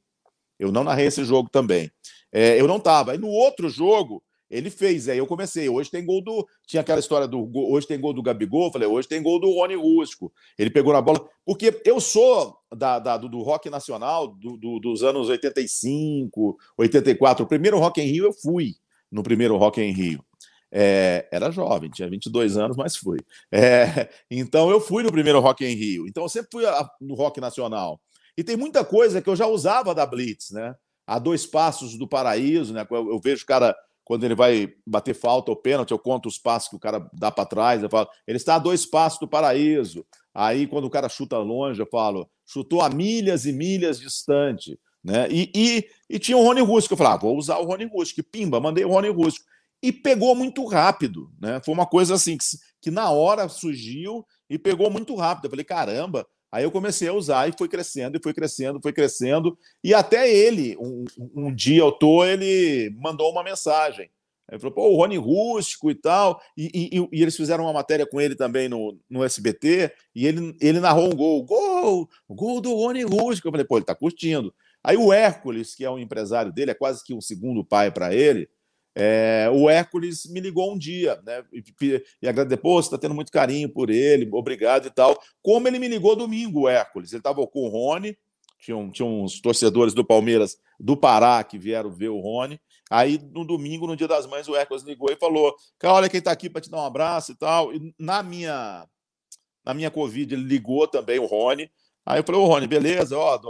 Eu não narrei esse jogo também. É, eu não estava. Aí no outro jogo, ele fez. Aí eu comecei. Hoje tem gol do. Tinha aquela história do. Hoje tem gol do Gabigol. Falei, hoje tem gol do Rony Rusco. Ele pegou na bola. Porque eu sou da, da do, do, rock nacional do, do, dos anos 85, 84. O primeiro Rock em Rio eu fui no primeiro Rock em Rio. É, era jovem, tinha 22 anos, mas fui. É, então eu fui no primeiro Rock em Rio. Então eu sempre fui a, no Rock Nacional. E tem muita coisa que eu já usava da Blitz, né? A dois passos do paraíso, né? Eu, eu vejo o cara, quando ele vai bater falta ou pênalti, eu conto os passos que o cara dá para trás. Eu falo, ele está a dois passos do paraíso. Aí, quando o cara chuta longe, eu falo, chutou a milhas e milhas distante. Né? E, e, e tinha o Rony Rústico. Eu falava, ah, vou usar o Rony Rústico. Pimba, mandei o Rony Rústico e pegou muito rápido, né? Foi uma coisa assim que, que na hora surgiu e pegou muito rápido. Eu falei, caramba. Aí eu comecei a usar e foi crescendo, e foi crescendo, foi crescendo. E até ele, um, um dia eu tô, ele mandou uma mensagem. Ele falou, pô, o Rony Rústico e tal. E, e, e, eles fizeram uma matéria com ele também no, no SBT, e ele, ele narrou um gol. Gol! Gol do Rony Rústico. Eu falei, pô, ele tá curtindo. Aí o Hércules, que é um empresário dele, é quase que um segundo pai para ele, é, o Hércules me ligou um dia, né? E, e agradecer, pô, você está tendo muito carinho por ele, obrigado e tal. Como ele me ligou domingo, o Hércules. Ele estava com o Rony, tinha, tinha uns torcedores do Palmeiras do Pará que vieram ver o Rony. Aí, no domingo, no dia das mães, o Hércules ligou e falou: Cara, olha quem está aqui para te dar um abraço e tal. E na minha, na minha Covid, ele ligou também o Rony. Aí eu falei: Ô, Rony, beleza, ó,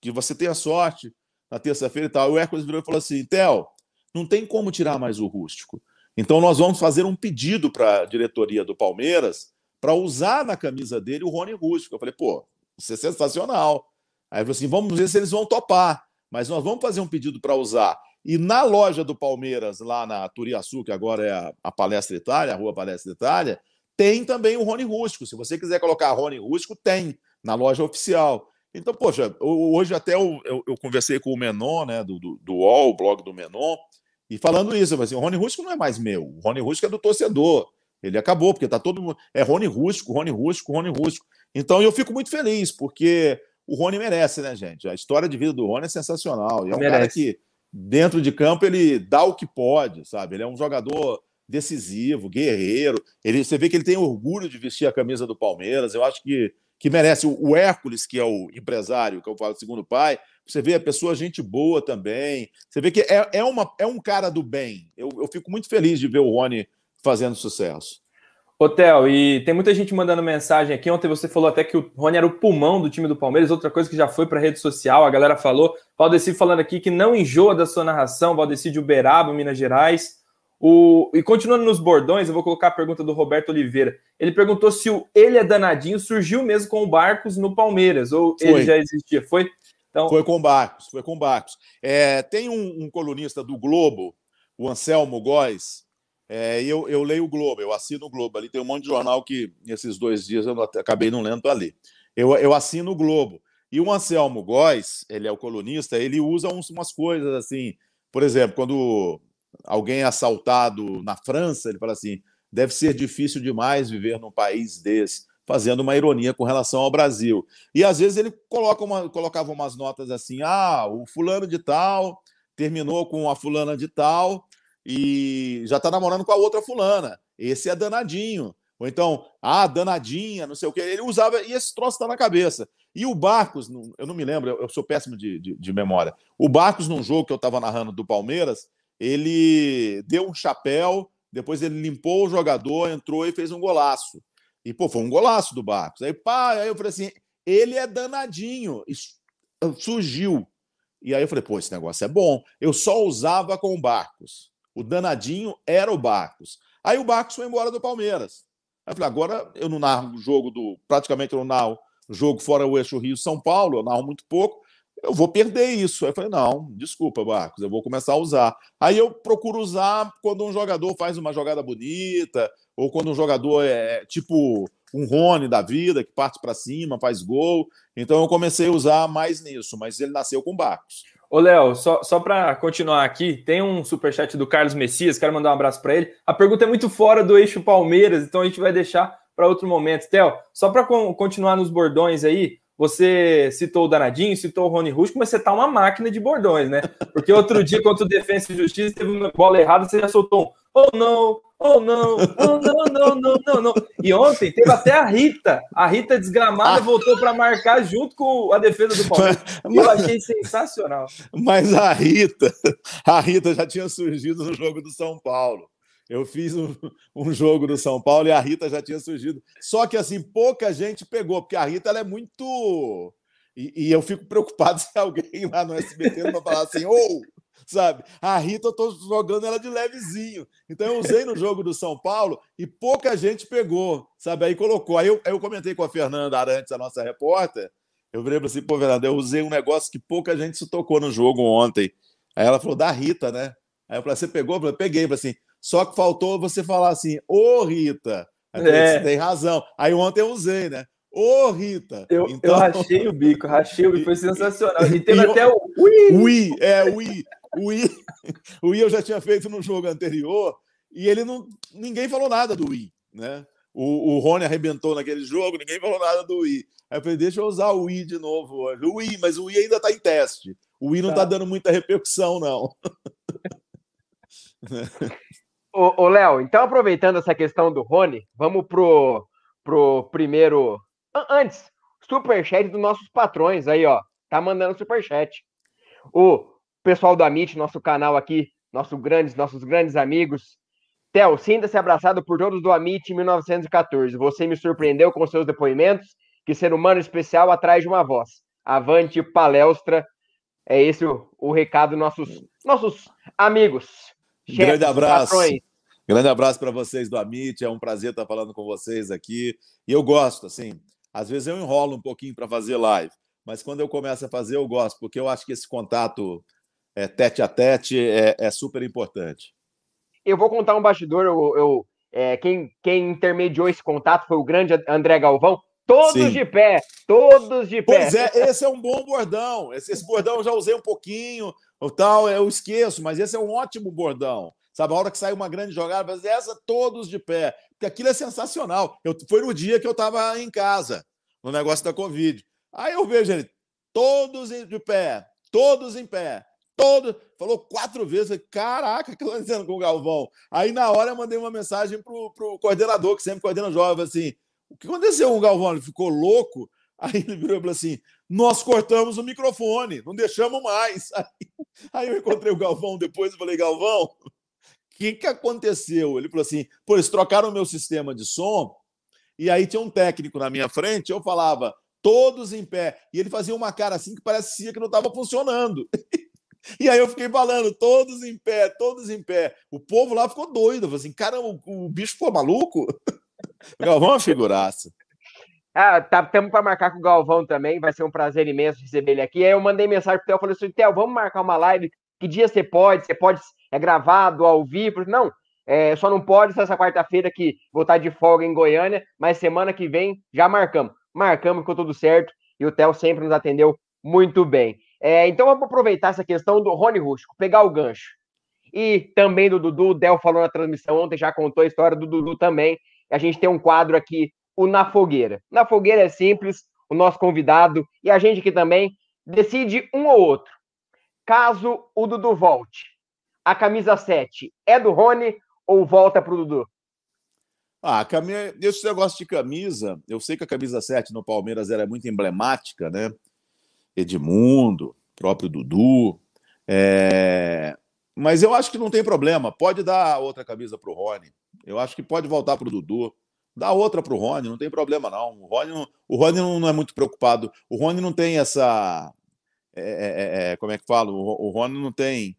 que você tenha sorte na terça-feira e tal. E o Hércules virou e falou assim: Theo não tem como tirar mais o rústico. Então nós vamos fazer um pedido para a diretoria do Palmeiras para usar na camisa dele o Rony Rústico. Eu falei, pô, isso é sensacional. Aí ele falou assim: vamos ver se eles vão topar, mas nós vamos fazer um pedido para usar. E na loja do Palmeiras, lá na Turiaçu, que agora é a, a Palestra Itália, a Rua Palestra Itália, tem também o Rony Rústico. Se você quiser colocar Rony Rústico, tem na loja oficial. Então, poxa, hoje até eu, eu, eu conversei com o Menon, né, do, do, do UOL, o blog do Menon, e falando isso, assim, o Rony Rústico não é mais meu, o Rony Rústico é do torcedor. Ele acabou, porque tá todo mundo. É Rony Rústico, Rony Rústico, Rony Rústico. Então eu fico muito feliz, porque o Rony merece, né, gente? A história de vida do Rony é sensacional. E é um merece. cara que, dentro de campo, ele dá o que pode, sabe? Ele é um jogador decisivo, guerreiro. Ele, você vê que ele tem orgulho de vestir a camisa do Palmeiras. Eu acho que, que merece. O Hércules, que é o empresário, que eu falo segundo pai, você vê a pessoa gente boa também. Você vê que é, é, uma, é um cara do bem. Eu, eu fico muito feliz de ver o Rony fazendo sucesso. Hotel, e tem muita gente mandando mensagem aqui. Ontem você falou até que o Rony era o pulmão do time do Palmeiras, outra coisa que já foi para rede social, a galera falou. Valdeci falando aqui que não enjoa da sua narração, Valdeci de Uberaba, Minas Gerais. O... E continuando nos bordões, eu vou colocar a pergunta do Roberto Oliveira. Ele perguntou se o Ele é Danadinho surgiu mesmo com o Barcos no Palmeiras, ou foi. ele já existia. Foi? Então... Foi com Barcos, foi com Barcos. É, tem um, um colunista do Globo, o Anselmo Góes, é, eu, eu leio o Globo, eu assino o Globo. Ali tem um monte de jornal que, nesses dois dias, eu acabei não lendo ali. Eu, eu assino o Globo. E o Anselmo Góes, ele é o colunista, ele usa uns, umas coisas assim. Por exemplo, quando alguém é assaltado na França, ele fala assim: deve ser difícil demais viver num país desse, fazendo uma ironia com relação ao Brasil. E às vezes ele coloca uma, colocava umas notas assim: ah, o fulano de tal terminou com a fulana de tal e já está namorando com a outra fulana. Esse é danadinho. Ou então, ah, danadinha, não sei o quê. Ele usava, e esse troço está na cabeça. E o Barcos, eu não me lembro, eu sou péssimo de, de, de memória. O Barcos, num jogo que eu estava narrando do Palmeiras, ele deu um chapéu, depois ele limpou o jogador, entrou e fez um golaço. E, pô, foi um golaço do Barcos. Aí, pá, aí eu falei assim: ele é danadinho. Isso surgiu. E aí eu falei, pô, esse negócio é bom. Eu só usava com Barcos. O danadinho era o Barcos. Aí o Barcos foi embora do Palmeiras. Aí eu falei, agora eu não narro o jogo do. Praticamente eu não narro o jogo fora o eixo Rio-São Paulo, eu narro muito pouco. Eu vou perder isso. Aí eu falei, não, desculpa, Barcos, eu vou começar a usar. Aí eu procuro usar quando um jogador faz uma jogada bonita, ou quando um jogador é tipo um Rony da vida, que parte para cima, faz gol. Então eu comecei a usar mais nisso, mas ele nasceu com Barcos. Ô, Léo, só, só para continuar aqui, tem um superchat do Carlos Messias, quero mandar um abraço para ele. A pergunta é muito fora do eixo Palmeiras, então a gente vai deixar para outro momento. Theo, só para continuar nos bordões aí, você citou o Danadinho, citou o Rony Rusco, mas você tá uma máquina de bordões, né? Porque outro dia, contra o Defensa e Justiça, teve uma bola errada, você já soltou um oh não, oh não, oh não, não, não, não, não. E ontem teve até a Rita. A Rita desgramada voltou para marcar junto com a defesa do Palmeiras. Mas, eu achei sensacional. Mas a Rita, a Rita já tinha surgido no jogo do São Paulo. Eu fiz um, um, jogo do São Paulo e a Rita já tinha surgido. Só que assim, pouca gente pegou, porque a Rita ela é muito. E, e eu fico preocupado se alguém lá no SBT não vai falar assim, ou. Oh, sabe? A Rita, eu tô jogando ela de levezinho. Então eu usei no jogo do São Paulo e pouca gente pegou, sabe? Aí colocou. Aí eu, eu comentei com a Fernanda Arantes, a nossa repórter. Eu falei assim, pô, Fernanda, eu usei um negócio que pouca gente se tocou no jogo ontem. Aí ela falou, da Rita, né? Aí eu falei, você pegou? Eu falei, peguei. Eu falei assim, só que faltou você falar assim, ô Rita. Eu falei, é. você tem razão. Aí ontem eu usei, né? Ô, Rita! Eu, então... eu rachei o bico, rachei o bico, foi sensacional. E teve e até o Ui! Ui, é, Ui. O I, o I eu já tinha feito no jogo anterior e ele não. Ninguém falou nada do I, né? O, o Rony arrebentou naquele jogo, ninguém falou nada do I. Aí eu falei, deixa eu usar o I de novo hoje. O I, mas o I ainda está em teste. O I não está tá dando muita repercussão, não. Ô, Léo, então aproveitando essa questão do Rony, vamos pro, pro primeiro. Antes, superchat dos nossos patrões aí, ó. Tá mandando superchat. O pessoal do Amit, nosso canal aqui, nossos grandes, nossos grandes amigos. Theo, sinta-se abraçado por todos do Amit 1914. Você me surpreendeu com seus depoimentos. Que ser humano especial atrás de uma voz. Avante palestra. É esse o, o recado nossos, nossos amigos. Chefes, Grande abraço. Patrões. Grande abraço para vocês do Amit. É um prazer estar falando com vocês aqui. E eu gosto, assim, às vezes eu enrolo um pouquinho para fazer live, mas quando eu começo a fazer, eu gosto, porque eu acho que esse contato é, tete a tete é, é, super importante. Eu vou contar um bastidor. Eu, eu é, quem, quem intermediou esse contato foi o grande André Galvão. Todos Sim. de pé, todos de pé. Pois é, esse é um bom bordão. Esse, esse bordão eu já usei um pouquinho, o tal, eu esqueço, mas esse é um ótimo bordão. Sabe, a hora que sai uma grande jogada, mas essa todos de pé. Porque aquilo é sensacional. Eu, foi no dia que eu estava em casa, no negócio da Covid. Aí eu vejo ele, todos de pé, todos em pé, todos. Falou quatro vezes. Caraca, que eu tô dizendo com o Galvão? Aí na hora eu mandei uma mensagem pro, pro coordenador, que sempre coordena jovem, assim. O que aconteceu com o Galvão? Ele ficou louco. Aí ele virou e falou assim: Nós cortamos o microfone, não deixamos mais. Aí, aí eu encontrei o Galvão depois e falei: Galvão, o que, que aconteceu? Ele falou assim: Pô, eles trocaram o meu sistema de som. E aí tinha um técnico na minha frente. Eu falava: Todos em pé. E ele fazia uma cara assim que parecia que não estava funcionando. E aí eu fiquei falando, todos em pé, todos em pé. O povo lá ficou doido. Falei assim, caramba, o, o bicho ficou maluco? Galvão é uma figuraça. Ah, tá, temos para marcar com o Galvão também, vai ser um prazer imenso receber ele aqui. Aí eu mandei mensagem pro Theo, falei assim, Theo, vamos marcar uma live, que dia você pode? Você pode, é gravado, ao vivo? Não, é, só não pode essa quarta-feira que vou estar de folga em Goiânia, mas semana que vem já marcamos. Marcamos, ficou tudo certo, e o Theo sempre nos atendeu muito bem. É, então vamos aproveitar essa questão do Rony Rústico, pegar o gancho. E também do Dudu, o Del falou na transmissão ontem, já contou a história do Dudu também. A gente tem um quadro aqui, o Na Fogueira. Na Fogueira é simples, o nosso convidado e a gente aqui também decide um ou outro. Caso o Dudu volte, a camisa 7 é do Rony ou volta para o Dudu? Ah, camisa, esse negócio de camisa, eu sei que a camisa 7 no Palmeiras era muito emblemática, né? Edmundo, próprio Dudu. É... Mas eu acho que não tem problema. Pode dar outra camisa para o Rony. Eu acho que pode voltar para o Dudu. Dá outra para o Rony, não tem problema não. O Rony, não, o Rony não é muito preocupado. O Rony não tem essa. É, é, é, é como é que fala? O, o Rony não tem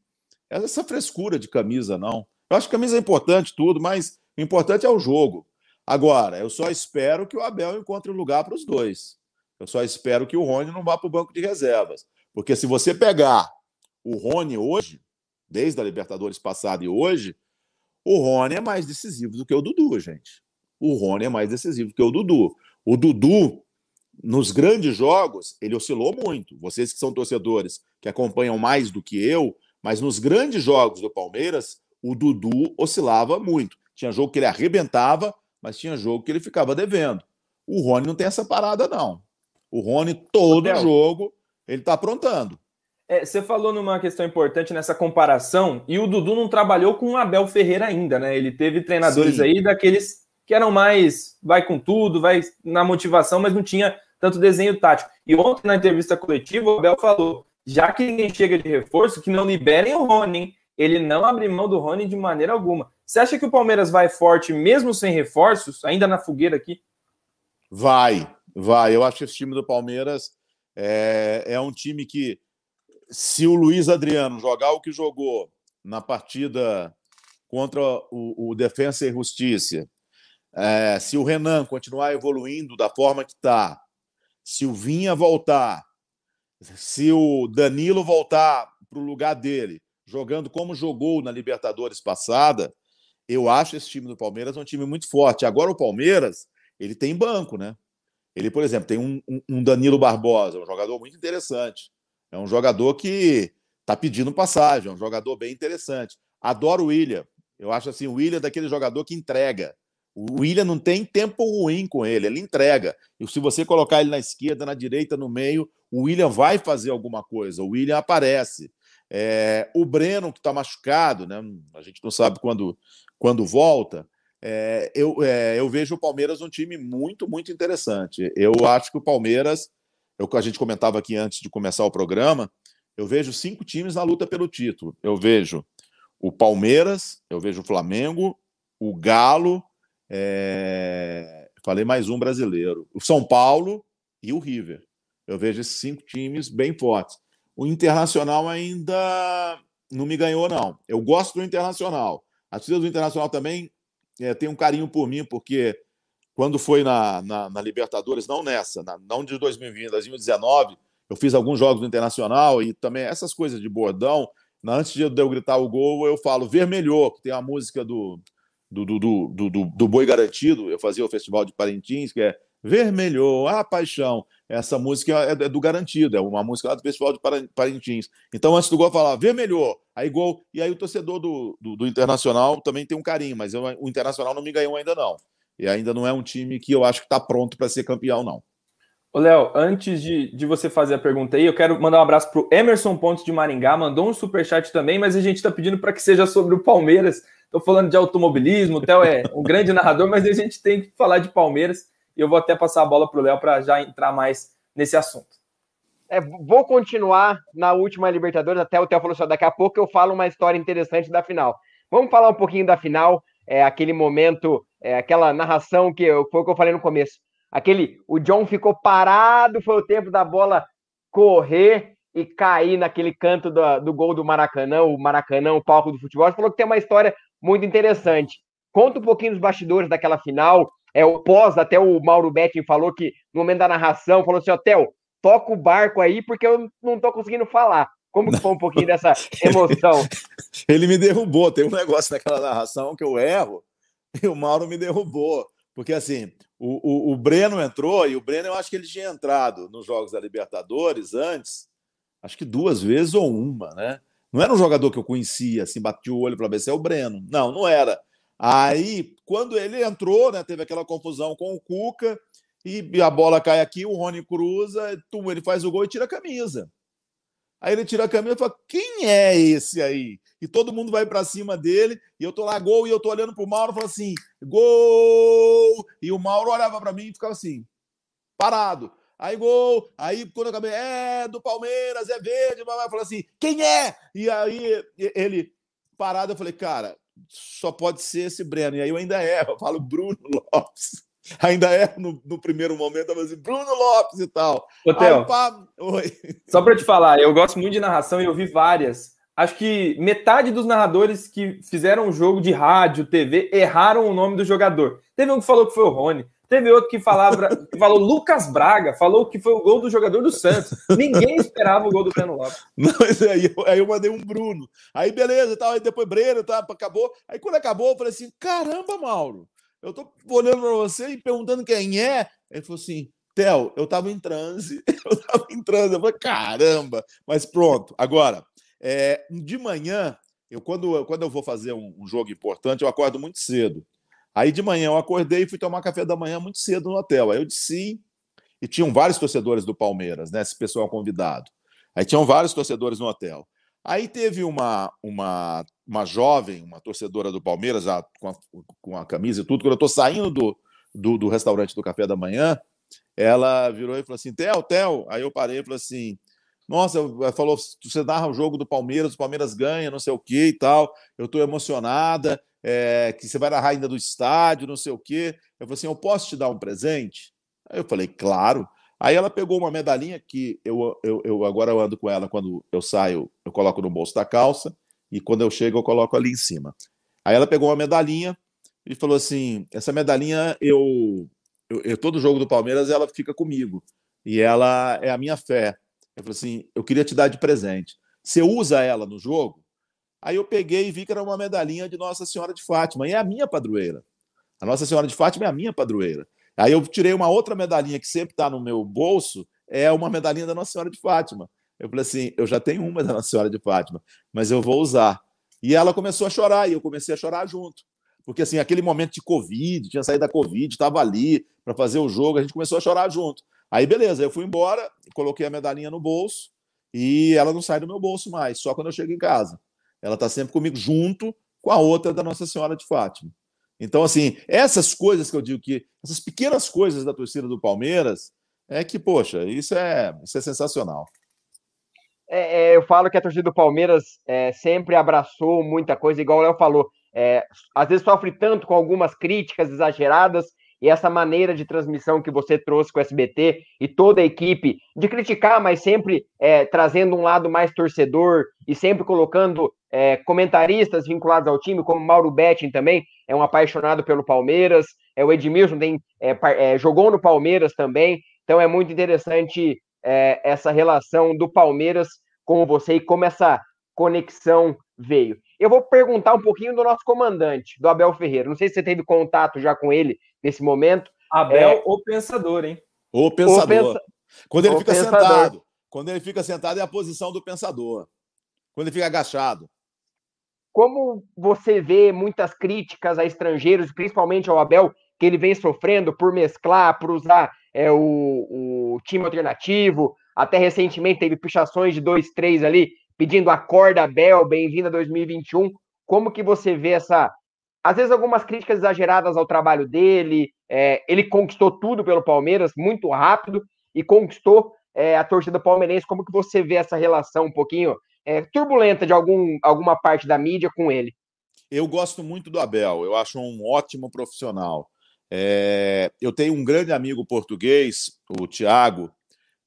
essa frescura de camisa, não. Eu acho que camisa é importante, tudo, mas o importante é o jogo. Agora, eu só espero que o Abel encontre lugar para os dois. Eu só espero que o Rony não vá para o banco de reservas. Porque se você pegar o Rony hoje, desde a Libertadores passada e hoje, o Rony é mais decisivo do que o Dudu, gente. O Rony é mais decisivo que o Dudu. O Dudu, nos grandes jogos, ele oscilou muito. Vocês que são torcedores, que acompanham mais do que eu, mas nos grandes jogos do Palmeiras, o Dudu oscilava muito. Tinha jogo que ele arrebentava, mas tinha jogo que ele ficava devendo. O Rony não tem essa parada, não. O Rony, todo Hotel. jogo, ele está aprontando. É, você falou numa questão importante nessa comparação, e o Dudu não trabalhou com o Abel Ferreira ainda, né? Ele teve treinadores Sim. aí daqueles que eram mais vai com tudo, vai na motivação, mas não tinha tanto desenho tático. E ontem, na entrevista coletiva, o Abel falou: já que ninguém chega de reforço, que não liberem o Rony, hein? Ele não abre mão do Rony de maneira alguma. Você acha que o Palmeiras vai forte mesmo sem reforços, ainda na fogueira aqui? Vai, Vai, eu acho que esse time do Palmeiras é, é um time que, se o Luiz Adriano jogar o que jogou na partida contra o, o Defensa e Justiça, é, se o Renan continuar evoluindo da forma que está, se o Vinha voltar, se o Danilo voltar para o lugar dele, jogando como jogou na Libertadores passada, eu acho esse time do Palmeiras um time muito forte. Agora o Palmeiras, ele tem banco, né? Ele, por exemplo, tem um, um Danilo Barbosa, um jogador muito interessante. É um jogador que está pedindo passagem, é um jogador bem interessante. Adoro o William. Eu acho assim, o William é daquele jogador que entrega. O William não tem tempo ruim com ele, ele entrega. E se você colocar ele na esquerda, na direita, no meio, o William vai fazer alguma coisa. O William aparece. É, o Breno, que está machucado, né? a gente não sabe quando, quando volta, é, eu, é, eu vejo o Palmeiras um time muito, muito interessante. Eu acho que o Palmeiras, que a gente comentava aqui antes de começar o programa, eu vejo cinco times na luta pelo título. Eu vejo o Palmeiras, eu vejo o Flamengo, o Galo, é... falei mais um brasileiro, o São Paulo e o River. Eu vejo esses cinco times bem fortes. O Internacional ainda não me ganhou, não. Eu gosto do Internacional. A torcida do Internacional também é, tem um carinho por mim, porque quando foi na, na, na Libertadores, não nessa, na, não de 2020, 2019, eu fiz alguns jogos no Internacional e também essas coisas de bordão. Antes de eu gritar o gol, eu falo vermelhou, que tem a música do, do, do, do, do, do Boi Garantido. Eu fazia o Festival de Parintins, que é vermelhou, a paixão. Essa música é, é do garantido, é uma música lá do Festival de Parintins. Então, antes do gol, falava vermelhou, aí gol. E aí o torcedor do, do, do Internacional também tem um carinho, mas eu, o Internacional não me ganhou ainda não. E ainda não é um time que eu acho que está pronto para ser campeão, não. Ô, Léo, antes de, de você fazer a pergunta aí, eu quero mandar um abraço para o Emerson Pontes de Maringá, mandou um superchat também, mas a gente está pedindo para que seja sobre o Palmeiras. Estou falando de automobilismo, o Theo é um grande narrador, mas a gente tem que falar de Palmeiras e eu vou até passar a bola para o Léo para já entrar mais nesse assunto. É, vou continuar na última Libertadores, até o Theo falou só, daqui a pouco eu falo uma história interessante da final. Vamos falar um pouquinho da final, é, aquele momento, é, aquela narração que eu, foi o que eu falei no começo. Aquele, o John ficou parado, foi o tempo da bola correr e cair naquele canto do, do gol do Maracanã, o Maracanã, o palco do futebol. Você falou que tem uma história muito interessante. Conta um pouquinho dos bastidores daquela final. É o pós, até o Mauro Betting falou que no momento da narração, falou assim: Hotel, toca o barco aí, porque eu não tô conseguindo falar. Como que foi um pouquinho dessa emoção? Ele me derrubou. Tem um negócio naquela narração que eu erro e o Mauro me derrubou. Porque assim, o, o, o, Breno entrou e o Breno eu acho que ele tinha entrado nos Jogos da Libertadores antes, acho que duas vezes ou uma, né? Não era um jogador que eu conhecia, assim, bati o olho para ver se é o Breno. Não, não era. Aí, quando ele entrou, né, teve aquela confusão com o Cuca e a bola cai aqui, o Rony cruza, ele faz o gol e tira a camisa. Aí ele tira a camisa e fala: quem é esse aí? E todo mundo vai para cima dele, e eu tô lá, gol, e eu tô olhando pro Mauro e falo assim: gol! E o Mauro olhava para mim e ficava assim, parado. Aí gol, aí quando eu acabei, é do Palmeiras, é verde, vai falar assim: quem é? E aí ele parado, eu falei: cara, só pode ser esse Breno. E aí eu ainda erro, eu falo Bruno Lopes ainda é no, no primeiro momento, eu assim, Bruno Lopes e tal. Ô, Theo. Só para te falar, eu gosto muito de narração e eu vi várias. Acho que metade dos narradores que fizeram o jogo de rádio, TV, erraram o nome do jogador. Teve um que falou que foi o Rony, teve outro que, falava, que falou Lucas Braga, falou que foi o gol do jogador do Santos. Ninguém esperava o gol do Breno Lopes. Não, aí, eu, aí eu mandei um Bruno. Aí beleza, tal, aí depois Breno, tá, acabou. Aí quando acabou, eu falei assim: caramba, Mauro eu tô olhando para você e perguntando quem é. Ele falou assim: Theo, eu tava em transe. Eu tava em transe. Eu falei, caramba! Mas pronto. Agora, é, de manhã, eu quando, quando eu vou fazer um, um, jogo importante, eu acordo muito cedo. Aí de manhã eu acordei e fui tomar café da manhã muito cedo no hotel. Aí eu disse e tinham vários torcedores do Palmeiras, né? Esse pessoal convidado. Aí tinham vários torcedores no hotel. Aí teve uma, uma, uma jovem, uma torcedora do Palmeiras, já com a, com a camisa e tudo, quando eu estou saindo do, do, do, restaurante do café da manhã, ela virou e falou assim: Theo, Theo. Aí eu parei e falei assim: Nossa, falou, você narra o jogo do Palmeiras, o Palmeiras ganha, não sei o que e tal. Eu estou emocionada, é, que você vai narrar ainda do estádio, não sei o quê. Eu falei assim: Eu posso te dar um presente? Aí eu falei: Claro. Aí ela pegou uma medalhinha que eu, eu, eu agora eu ando com ela quando eu saio, eu coloco no bolso da calça e quando eu chego eu coloco ali em cima. Aí ela pegou uma medalhinha e falou assim: essa medalhinha eu, eu, eu todo jogo do Palmeiras ela fica comigo e ela é a minha fé. Eu falei assim: eu queria te dar de presente. Você usa ela no jogo? Aí eu peguei e vi que era uma medalhinha de Nossa Senhora de Fátima e é a minha padroeira. A Nossa Senhora de Fátima é a minha padroeira. Aí eu tirei uma outra medalhinha que sempre está no meu bolso, é uma medalhinha da Nossa Senhora de Fátima. Eu falei assim: eu já tenho uma da Nossa Senhora de Fátima, mas eu vou usar. E ela começou a chorar, e eu comecei a chorar junto. Porque, assim, aquele momento de Covid, tinha saído da Covid, estava ali para fazer o jogo, a gente começou a chorar junto. Aí, beleza, eu fui embora, coloquei a medalhinha no bolso, e ela não sai do meu bolso mais, só quando eu chego em casa. Ela está sempre comigo, junto com a outra da Nossa Senhora de Fátima. Então, assim, essas coisas que eu digo que, essas pequenas coisas da torcida do Palmeiras, é que, poxa, isso é, isso é sensacional. É, é, eu falo que a torcida do Palmeiras é, sempre abraçou muita coisa, igual o Léo falou. É, às vezes sofre tanto com algumas críticas exageradas, e essa maneira de transmissão que você trouxe com o SBT e toda a equipe, de criticar, mas sempre é, trazendo um lado mais torcedor e sempre colocando é, comentaristas vinculados ao time, como Mauro Betting também, é um apaixonado pelo Palmeiras, é, o Edmilson tem, jogou no Palmeiras também, então é muito interessante é, essa relação do Palmeiras com você e como essa conexão veio. Eu vou perguntar um pouquinho do nosso comandante, do Abel Ferreira. Não sei se você teve contato já com ele nesse momento, Abel, é... o pensador, hein? O pensador. O pensa... Quando ele o fica pensador. sentado. Quando ele fica sentado é a posição do pensador. Quando ele fica agachado. Como você vê muitas críticas a estrangeiros, principalmente ao Abel, que ele vem sofrendo por mesclar, por usar é, o, o time alternativo. Até recentemente teve pichações de dois, três ali, pedindo a corda Abel, bem-vinda 2021. Como que você vê essa. Às vezes, algumas críticas exageradas ao trabalho dele. É, ele conquistou tudo pelo Palmeiras muito rápido e conquistou é, a torcida palmeirense. Como que você vê essa relação um pouquinho é, turbulenta de algum, alguma parte da mídia com ele? Eu gosto muito do Abel, eu acho um ótimo profissional. É, eu tenho um grande amigo português, o Tiago,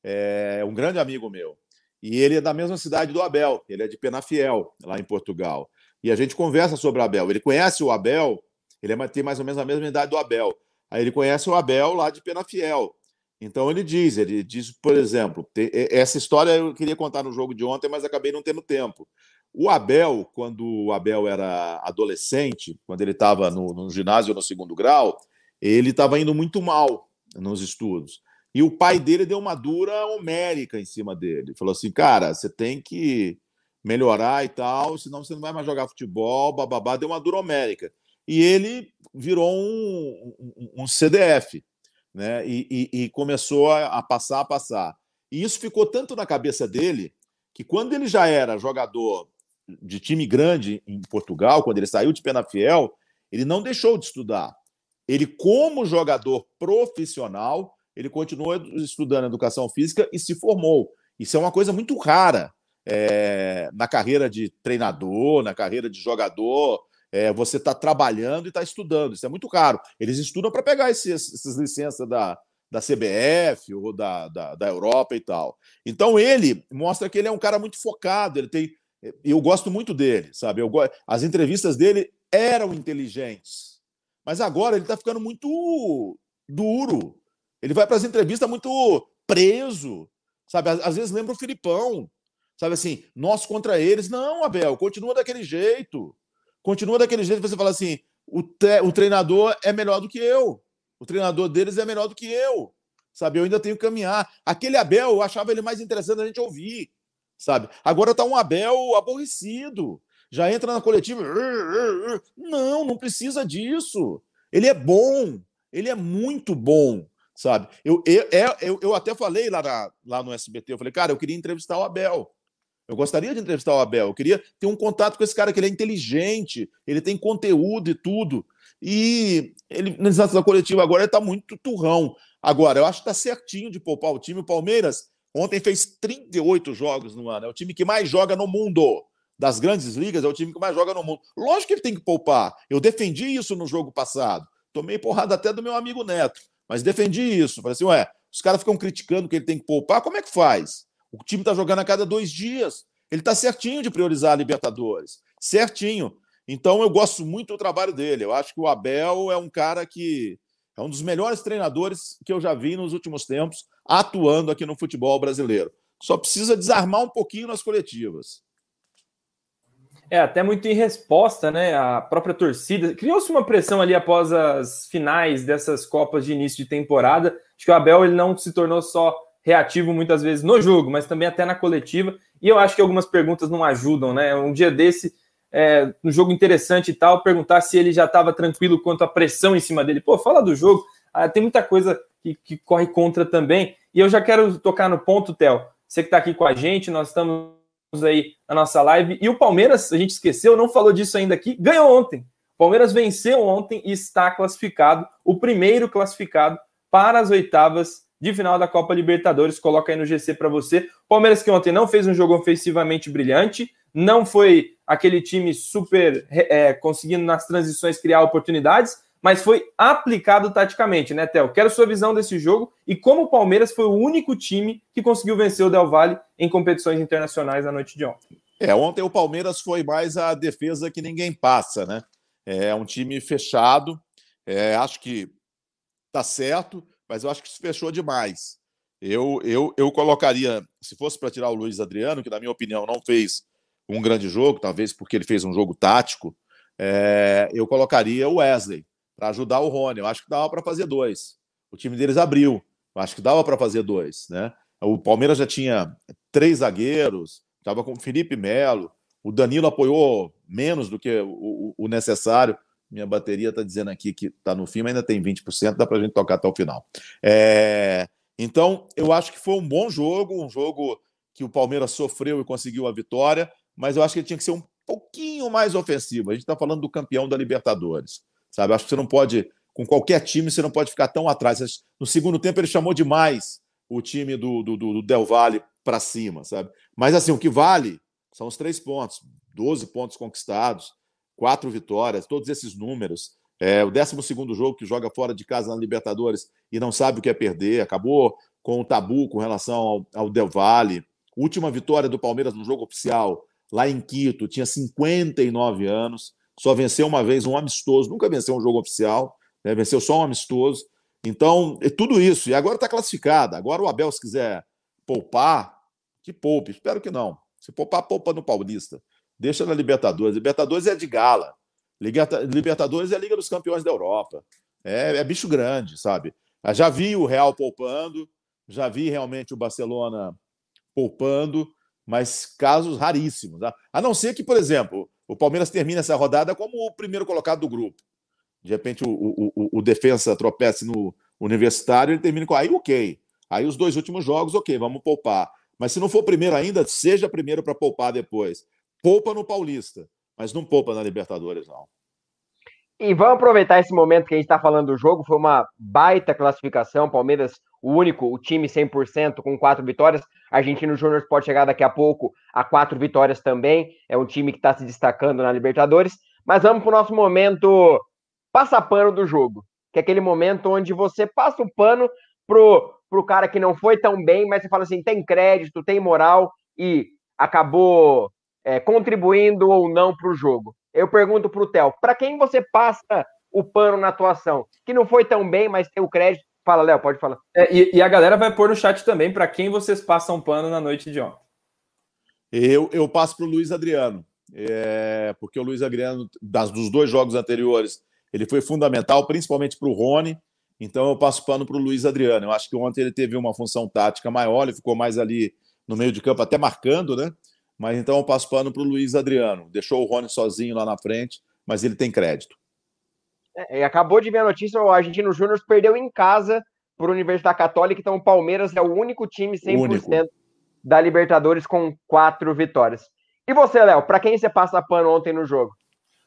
é um grande amigo meu. E ele é da mesma cidade do Abel, ele é de Penafiel, lá em Portugal. E a gente conversa sobre o Abel. Ele conhece o Abel, ele é, tem mais ou menos a mesma idade do Abel. Aí ele conhece o Abel lá de Penafiel. Então ele diz, ele diz, por exemplo, essa história eu queria contar no jogo de ontem, mas acabei não tendo tempo. O Abel, quando o Abel era adolescente, quando ele estava no, no ginásio no segundo grau, ele estava indo muito mal nos estudos. E o pai dele deu uma dura homérica em cima dele. Falou assim: cara, você tem que melhorar e tal, senão você não vai mais jogar futebol, bababá. Deu uma dura homérica. E ele virou um, um, um CDF, né? E, e, e começou a, a passar, a passar. E isso ficou tanto na cabeça dele que quando ele já era jogador de time grande em Portugal, quando ele saiu de Penafiel, ele não deixou de estudar. Ele, como jogador profissional, ele continuou estudando educação física e se formou. Isso é uma coisa muito rara é, na carreira de treinador, na carreira de jogador. É, você está trabalhando e está estudando. Isso é muito raro. Eles estudam para pegar essas licenças da, da CBF ou da, da, da, Europa e tal. Então ele mostra que ele é um cara muito focado. Ele tem, eu gosto muito dele, sabe? Eu, as entrevistas dele eram inteligentes. Mas agora ele está ficando muito duro. Ele vai para as entrevistas muito preso. Sabe? Às vezes lembra o Filipão. Sabe assim, nós contra eles. Não, Abel, continua daquele jeito. Continua daquele jeito. Você fala assim: o, o treinador é melhor do que eu. O treinador deles é melhor do que eu. Sabe? Eu ainda tenho que caminhar. Aquele Abel, eu achava ele mais interessante a gente ouvir. Sabe? Agora tá um Abel aborrecido já entra na coletiva. Não, não precisa disso. Ele é bom, ele é muito bom, sabe? Eu, eu, é, eu, eu até falei lá, na, lá no SBT, eu falei, cara, eu queria entrevistar o Abel. Eu gostaria de entrevistar o Abel, eu queria ter um contato com esse cara, que ele é inteligente, ele tem conteúdo e tudo. E ele, na coletiva agora, ele tá muito turrão. Agora, eu acho que tá certinho de poupar o time. O Palmeiras ontem fez 38 jogos no ano, é o time que mais joga no mundo das grandes ligas, é o time que mais joga no mundo. Lógico que ele tem que poupar. Eu defendi isso no jogo passado. Tomei porrada até do meu amigo Neto, mas defendi isso. Falei assim, ué, os caras ficam criticando que ele tem que poupar, como é que faz? O time está jogando a cada dois dias. Ele está certinho de priorizar a Libertadores. Certinho. Então eu gosto muito do trabalho dele. Eu acho que o Abel é um cara que é um dos melhores treinadores que eu já vi nos últimos tempos atuando aqui no futebol brasileiro. Só precisa desarmar um pouquinho nas coletivas. É, até muito em resposta, né? A própria torcida. Criou-se uma pressão ali após as finais dessas Copas de início de temporada. Acho que o Abel ele não se tornou só reativo muitas vezes no jogo, mas também até na coletiva. E eu acho que algumas perguntas não ajudam, né? Um dia desse, é, um jogo interessante e tal, perguntar se ele já estava tranquilo quanto à pressão em cima dele. Pô, fala do jogo. Ah, tem muita coisa que, que corre contra também. E eu já quero tocar no ponto, Theo. Você que está aqui com a gente, nós estamos aí na nossa live. E o Palmeiras, a gente esqueceu, não falou disso ainda aqui, ganhou ontem. O Palmeiras venceu ontem e está classificado, o primeiro classificado para as oitavas de final da Copa Libertadores. Coloca aí no GC para você. Palmeiras que ontem não fez um jogo ofensivamente brilhante, não foi aquele time super é, conseguindo nas transições criar oportunidades, mas foi aplicado taticamente, né, Theo? Quero sua visão desse jogo e como o Palmeiras foi o único time que conseguiu vencer o Del Valle em competições internacionais na noite de ontem. É, ontem o Palmeiras foi mais a defesa que ninguém passa, né? É um time fechado. É, acho que tá certo, mas eu acho que se fechou demais. Eu, eu, eu colocaria, se fosse para tirar o Luiz Adriano, que na minha opinião não fez um grande jogo, talvez porque ele fez um jogo tático, é, eu colocaria o Wesley para ajudar o Rony. Eu acho que dava para fazer dois. o time deles abriu. Acho que dava para fazer dois, né? O Palmeiras já tinha três zagueiros, estava com o Felipe Melo, o Danilo apoiou menos do que o, o necessário. Minha bateria está dizendo aqui que está no fim, mas ainda tem 20%, dá para a gente tocar até o final. É... Então, eu acho que foi um bom jogo, um jogo que o Palmeiras sofreu e conseguiu a vitória, mas eu acho que ele tinha que ser um pouquinho mais ofensivo. A gente está falando do campeão da Libertadores, sabe? Acho que você não pode, com qualquer time, você não pode ficar tão atrás. No segundo tempo, ele chamou demais o time do, do, do Del Valle para cima, sabe? Mas assim, o que vale são os três pontos, 12 pontos conquistados, quatro vitórias, todos esses números. É, o 12 jogo que joga fora de casa na Libertadores e não sabe o que é perder, acabou com o tabu com relação ao, ao Del Valle. Última vitória do Palmeiras no jogo oficial, lá em Quito, tinha 59 anos, só venceu uma vez um amistoso, nunca venceu um jogo oficial, né, venceu só um amistoso. Então, é tudo isso. E agora está classificada. Agora o Abel, se quiser poupar, que poupe. Espero que não. Se poupar, poupa no Paulista. Deixa na Libertadores. Libertadores é de gala. Libertadores é a Liga dos Campeões da Europa. É, é bicho grande, sabe? Já vi o Real poupando, já vi realmente o Barcelona poupando, mas casos raríssimos. Tá? A não ser que, por exemplo, o Palmeiras termine essa rodada como o primeiro colocado do grupo. De repente o, o, o, o defensa tropece no universitário, ele termina com aí, ok. Aí os dois últimos jogos, ok, vamos poupar. Mas se não for primeiro ainda, seja primeiro para poupar depois. Poupa no Paulista, mas não poupa na Libertadores, não. E vamos aproveitar esse momento que a gente está falando do jogo. Foi uma baita classificação. Palmeiras, o único, o time 100% com quatro vitórias. Argentino Júnior pode chegar daqui a pouco a quatro vitórias também. É um time que está se destacando na Libertadores. Mas vamos para o nosso momento passa pano do jogo. Que é aquele momento onde você passa o pano pro, pro cara que não foi tão bem, mas você fala assim: tem crédito, tem moral e acabou é, contribuindo ou não para o jogo. Eu pergunto para o Theo: para quem você passa o pano na atuação? Que não foi tão bem, mas tem o crédito. Fala, Léo, pode falar. É, e, e, a galera vai pôr no chat também para quem vocês passam pano na noite de ontem. Eu, eu passo para o Luiz Adriano, é, porque o Luiz Adriano, das, dos dois jogos anteriores, ele foi fundamental, principalmente para o Rony. Então eu passo pano para o Luiz Adriano. Eu acho que ontem ele teve uma função tática maior, ele ficou mais ali no meio de campo, até marcando, né? Mas então eu passo pano para o Luiz Adriano. Deixou o Rony sozinho lá na frente, mas ele tem crédito. É, acabou de ver a notícia: o Argentino Júnior perdeu em casa para a Universidade Católica, então o Palmeiras é o único time 100% único. da Libertadores com quatro vitórias. E você, Léo, para quem você passa pano ontem no jogo?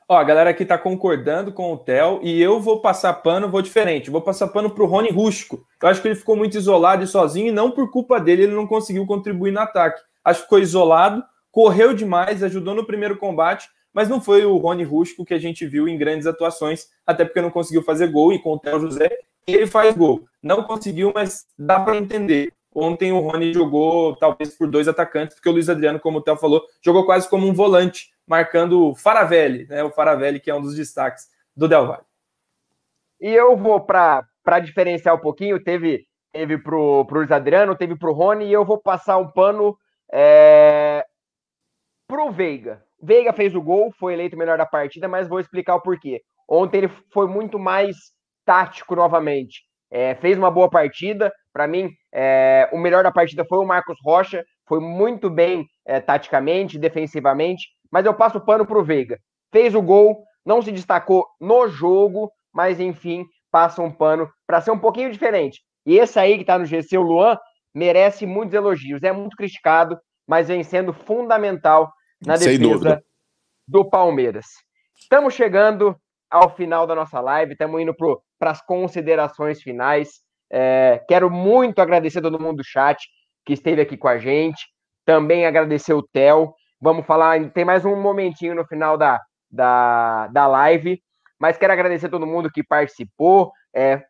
Ó, a galera aqui tá concordando com o Theo e eu vou passar pano, vou diferente. Vou passar pano pro Rony Rústico. Eu acho que ele ficou muito isolado e sozinho e não por culpa dele ele não conseguiu contribuir no ataque. Acho que ficou isolado, correu demais, ajudou no primeiro combate, mas não foi o Rony Rústico que a gente viu em grandes atuações, até porque não conseguiu fazer gol e com o Theo José ele faz gol. Não conseguiu, mas dá para entender. Ontem o Rony jogou talvez por dois atacantes, porque o Luiz Adriano, como o Theo falou, jogou quase como um volante, marcando o Faravelli, né? O Faravelli, que é um dos destaques do Del Valle. E eu vou para diferenciar um pouquinho, teve teve pro, pro Luiz Adriano, teve pro Rony, e eu vou passar um pano é, pro Veiga. Veiga fez o gol, foi eleito o melhor da partida, mas vou explicar o porquê. Ontem ele foi muito mais tático novamente. É, fez uma boa partida. Para mim, é, o melhor da partida foi o Marcos Rocha. Foi muito bem é, taticamente, defensivamente. Mas eu passo o pano para o Veiga. Fez o gol, não se destacou no jogo, mas enfim, passa um pano para ser um pouquinho diferente. E esse aí que está no GC, o Luan, merece muitos elogios. É muito criticado, mas vem sendo fundamental na Sem defesa dúvida. do Palmeiras. Estamos chegando ao final da nossa live, estamos indo para as considerações finais. É, quero muito agradecer a todo mundo do chat que esteve aqui com a gente. Também agradecer o Theo. Vamos falar, tem mais um momentinho no final da, da, da live, mas quero agradecer a todo mundo que participou. É,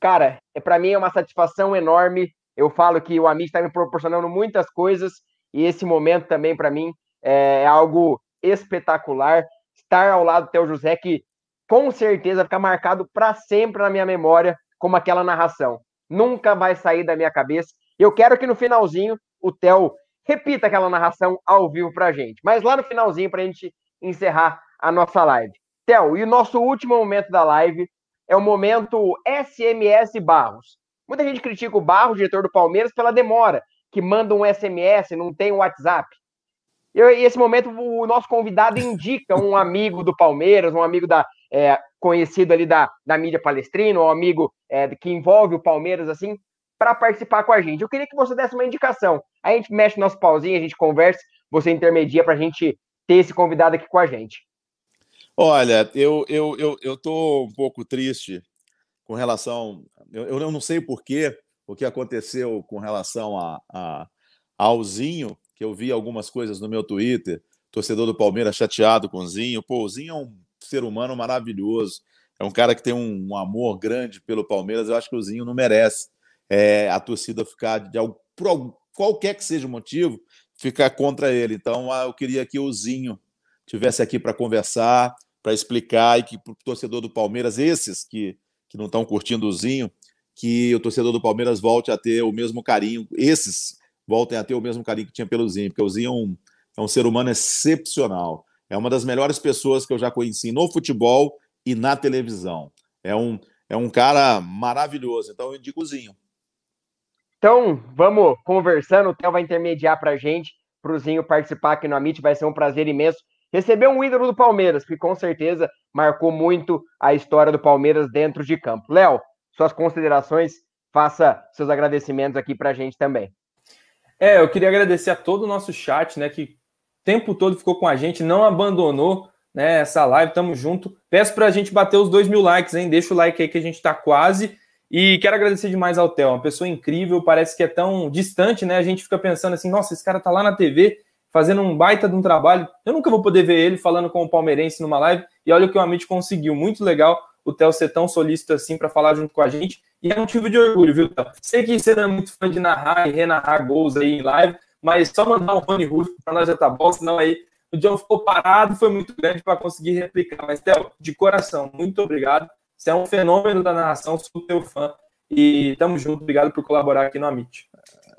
cara, é, para mim é uma satisfação enorme. Eu falo que o Amit está me proporcionando muitas coisas e esse momento também, para mim, é algo espetacular. Estar ao lado do Theo José, que com certeza vai ficar marcado para sempre na minha memória como aquela narração. Nunca vai sair da minha cabeça. Eu quero que no finalzinho o Theo repita aquela narração ao vivo para a gente. Mas lá no finalzinho, para a gente encerrar a nossa live. Theo, e o nosso último momento da live é o momento SMS Barros. Muita gente critica o Barros, diretor do Palmeiras, pela demora, que manda um SMS, não tem WhatsApp. E esse momento o nosso convidado indica um amigo do Palmeiras, um amigo da é, conhecido ali da, da mídia palestrina, um amigo é, que envolve o Palmeiras, assim, para participar com a gente. Eu queria que você desse uma indicação. A gente mexe nosso pauzinho, a gente conversa, você intermedia para a gente ter esse convidado aqui com a gente. Olha, eu eu eu, eu tô um pouco triste com relação. Eu, eu não sei porquê o que aconteceu com relação a, a, ao Zinho, que eu vi algumas coisas no meu Twitter, torcedor do Palmeiras chateado com o Zinho. Pô, o Zinho é um ser humano maravilhoso, é um cara que tem um, um amor grande pelo Palmeiras. Eu acho que o Zinho não merece é, a torcida ficar, de, de, por qualquer que seja o motivo, ficar contra ele. Então, ah, eu queria que o Zinho tivesse aqui para conversar, para explicar e que o torcedor do Palmeiras, esses que, que não estão curtindo o Zinho, que o torcedor do Palmeiras volte a ter o mesmo carinho, esses voltem a ter o mesmo carinho que tinha pelo Zinho, porque o Zinho é um, é um ser humano excepcional. É uma das melhores pessoas que eu já conheci no futebol e na televisão. É um, é um cara maravilhoso. Então eu indico o Zinho. Então, vamos conversando. O Theo vai intermediar para a gente, para o Zinho participar aqui no Amit. Vai ser um prazer imenso receber um ídolo do Palmeiras, que com certeza marcou muito a história do Palmeiras dentro de campo. Léo, suas considerações, faça seus agradecimentos aqui para a gente também. É, eu queria agradecer a todo o nosso chat, né, que o tempo todo ficou com a gente, não abandonou né, essa live, tamo junto. Peço para a gente bater os dois mil likes, hein? Deixa o like aí que a gente está quase. E quero agradecer demais ao Theo, uma pessoa incrível, parece que é tão distante, né? A gente fica pensando assim, nossa, esse cara tá lá na TV fazendo um baita de um trabalho. Eu nunca vou poder ver ele falando com o palmeirense numa live. E olha o que o Amit conseguiu, muito legal o Theo ser tão solícito assim para falar junto com a gente. E é motivo de orgulho, viu? Sei que você não é muito fã de narrar e renarrar gols aí em live, mas só mandar um Rony Russo para nós já tá bom, senão aí o John ficou parado, foi muito grande para conseguir replicar. Mas, Theo, de coração, muito obrigado. Você é um fenômeno da narração, sou teu fã. E tamo junto, obrigado por colaborar aqui no Amit.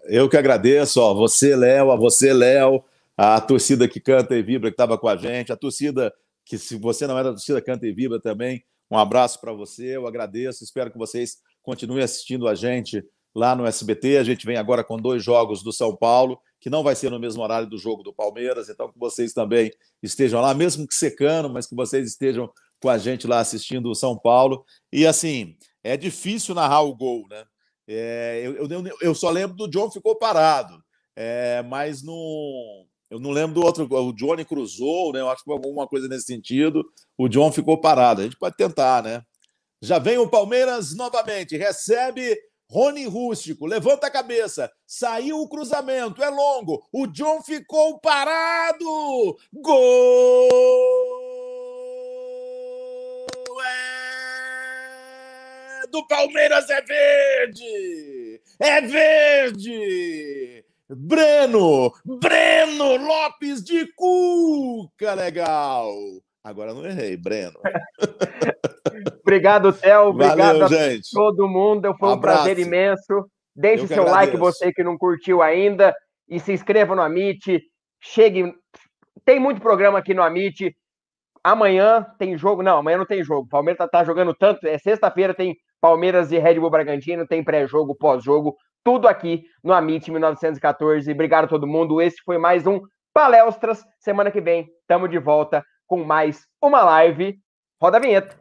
Eu que agradeço, ó, você, Léo, a você, Léo, a torcida que canta e vibra, que estava com a gente, a torcida que, se você não é da torcida, canta e vibra também. Um abraço para você, eu agradeço, espero que vocês continuem assistindo a gente lá no SBT. A gente vem agora com dois jogos do São Paulo, que não vai ser no mesmo horário do jogo do Palmeiras, então que vocês também estejam lá, mesmo que secando, mas que vocês estejam com a gente lá assistindo o São Paulo. E assim, é difícil narrar o gol, né? É, eu, eu, eu, só lembro do John ficou parado, é, mas não, eu não lembro do outro. O Johnny cruzou, né? Eu acho que foi alguma coisa nesse sentido. O John ficou parado. A gente pode tentar, né? Já vem o Palmeiras novamente, recebe Rony Rústico, levanta a cabeça, saiu o cruzamento, é longo, o John ficou parado, gol! do Palmeiras é verde! É verde! Breno! Breno Lopes de Cuca, legal! Agora não errei, Breno. obrigado, Theo. Obrigado Valeu, a gente. todo mundo. Foi um, um prazer imenso. Deixe seu agradeço. like, você que não curtiu ainda. E se inscreva no Amit. Chegue. Tem muito programa aqui no Amit. Amanhã tem jogo. Não, amanhã não tem jogo. O Palmeiras tá, tá jogando tanto. É sexta-feira, tem Palmeiras e Red Bull Bragantino, tem pré-jogo, pós-jogo, tudo aqui no Amit 1914. Obrigado a todo mundo. Esse foi mais um Palestras. Semana que vem, estamos de volta com mais uma live. Roda a vinheta.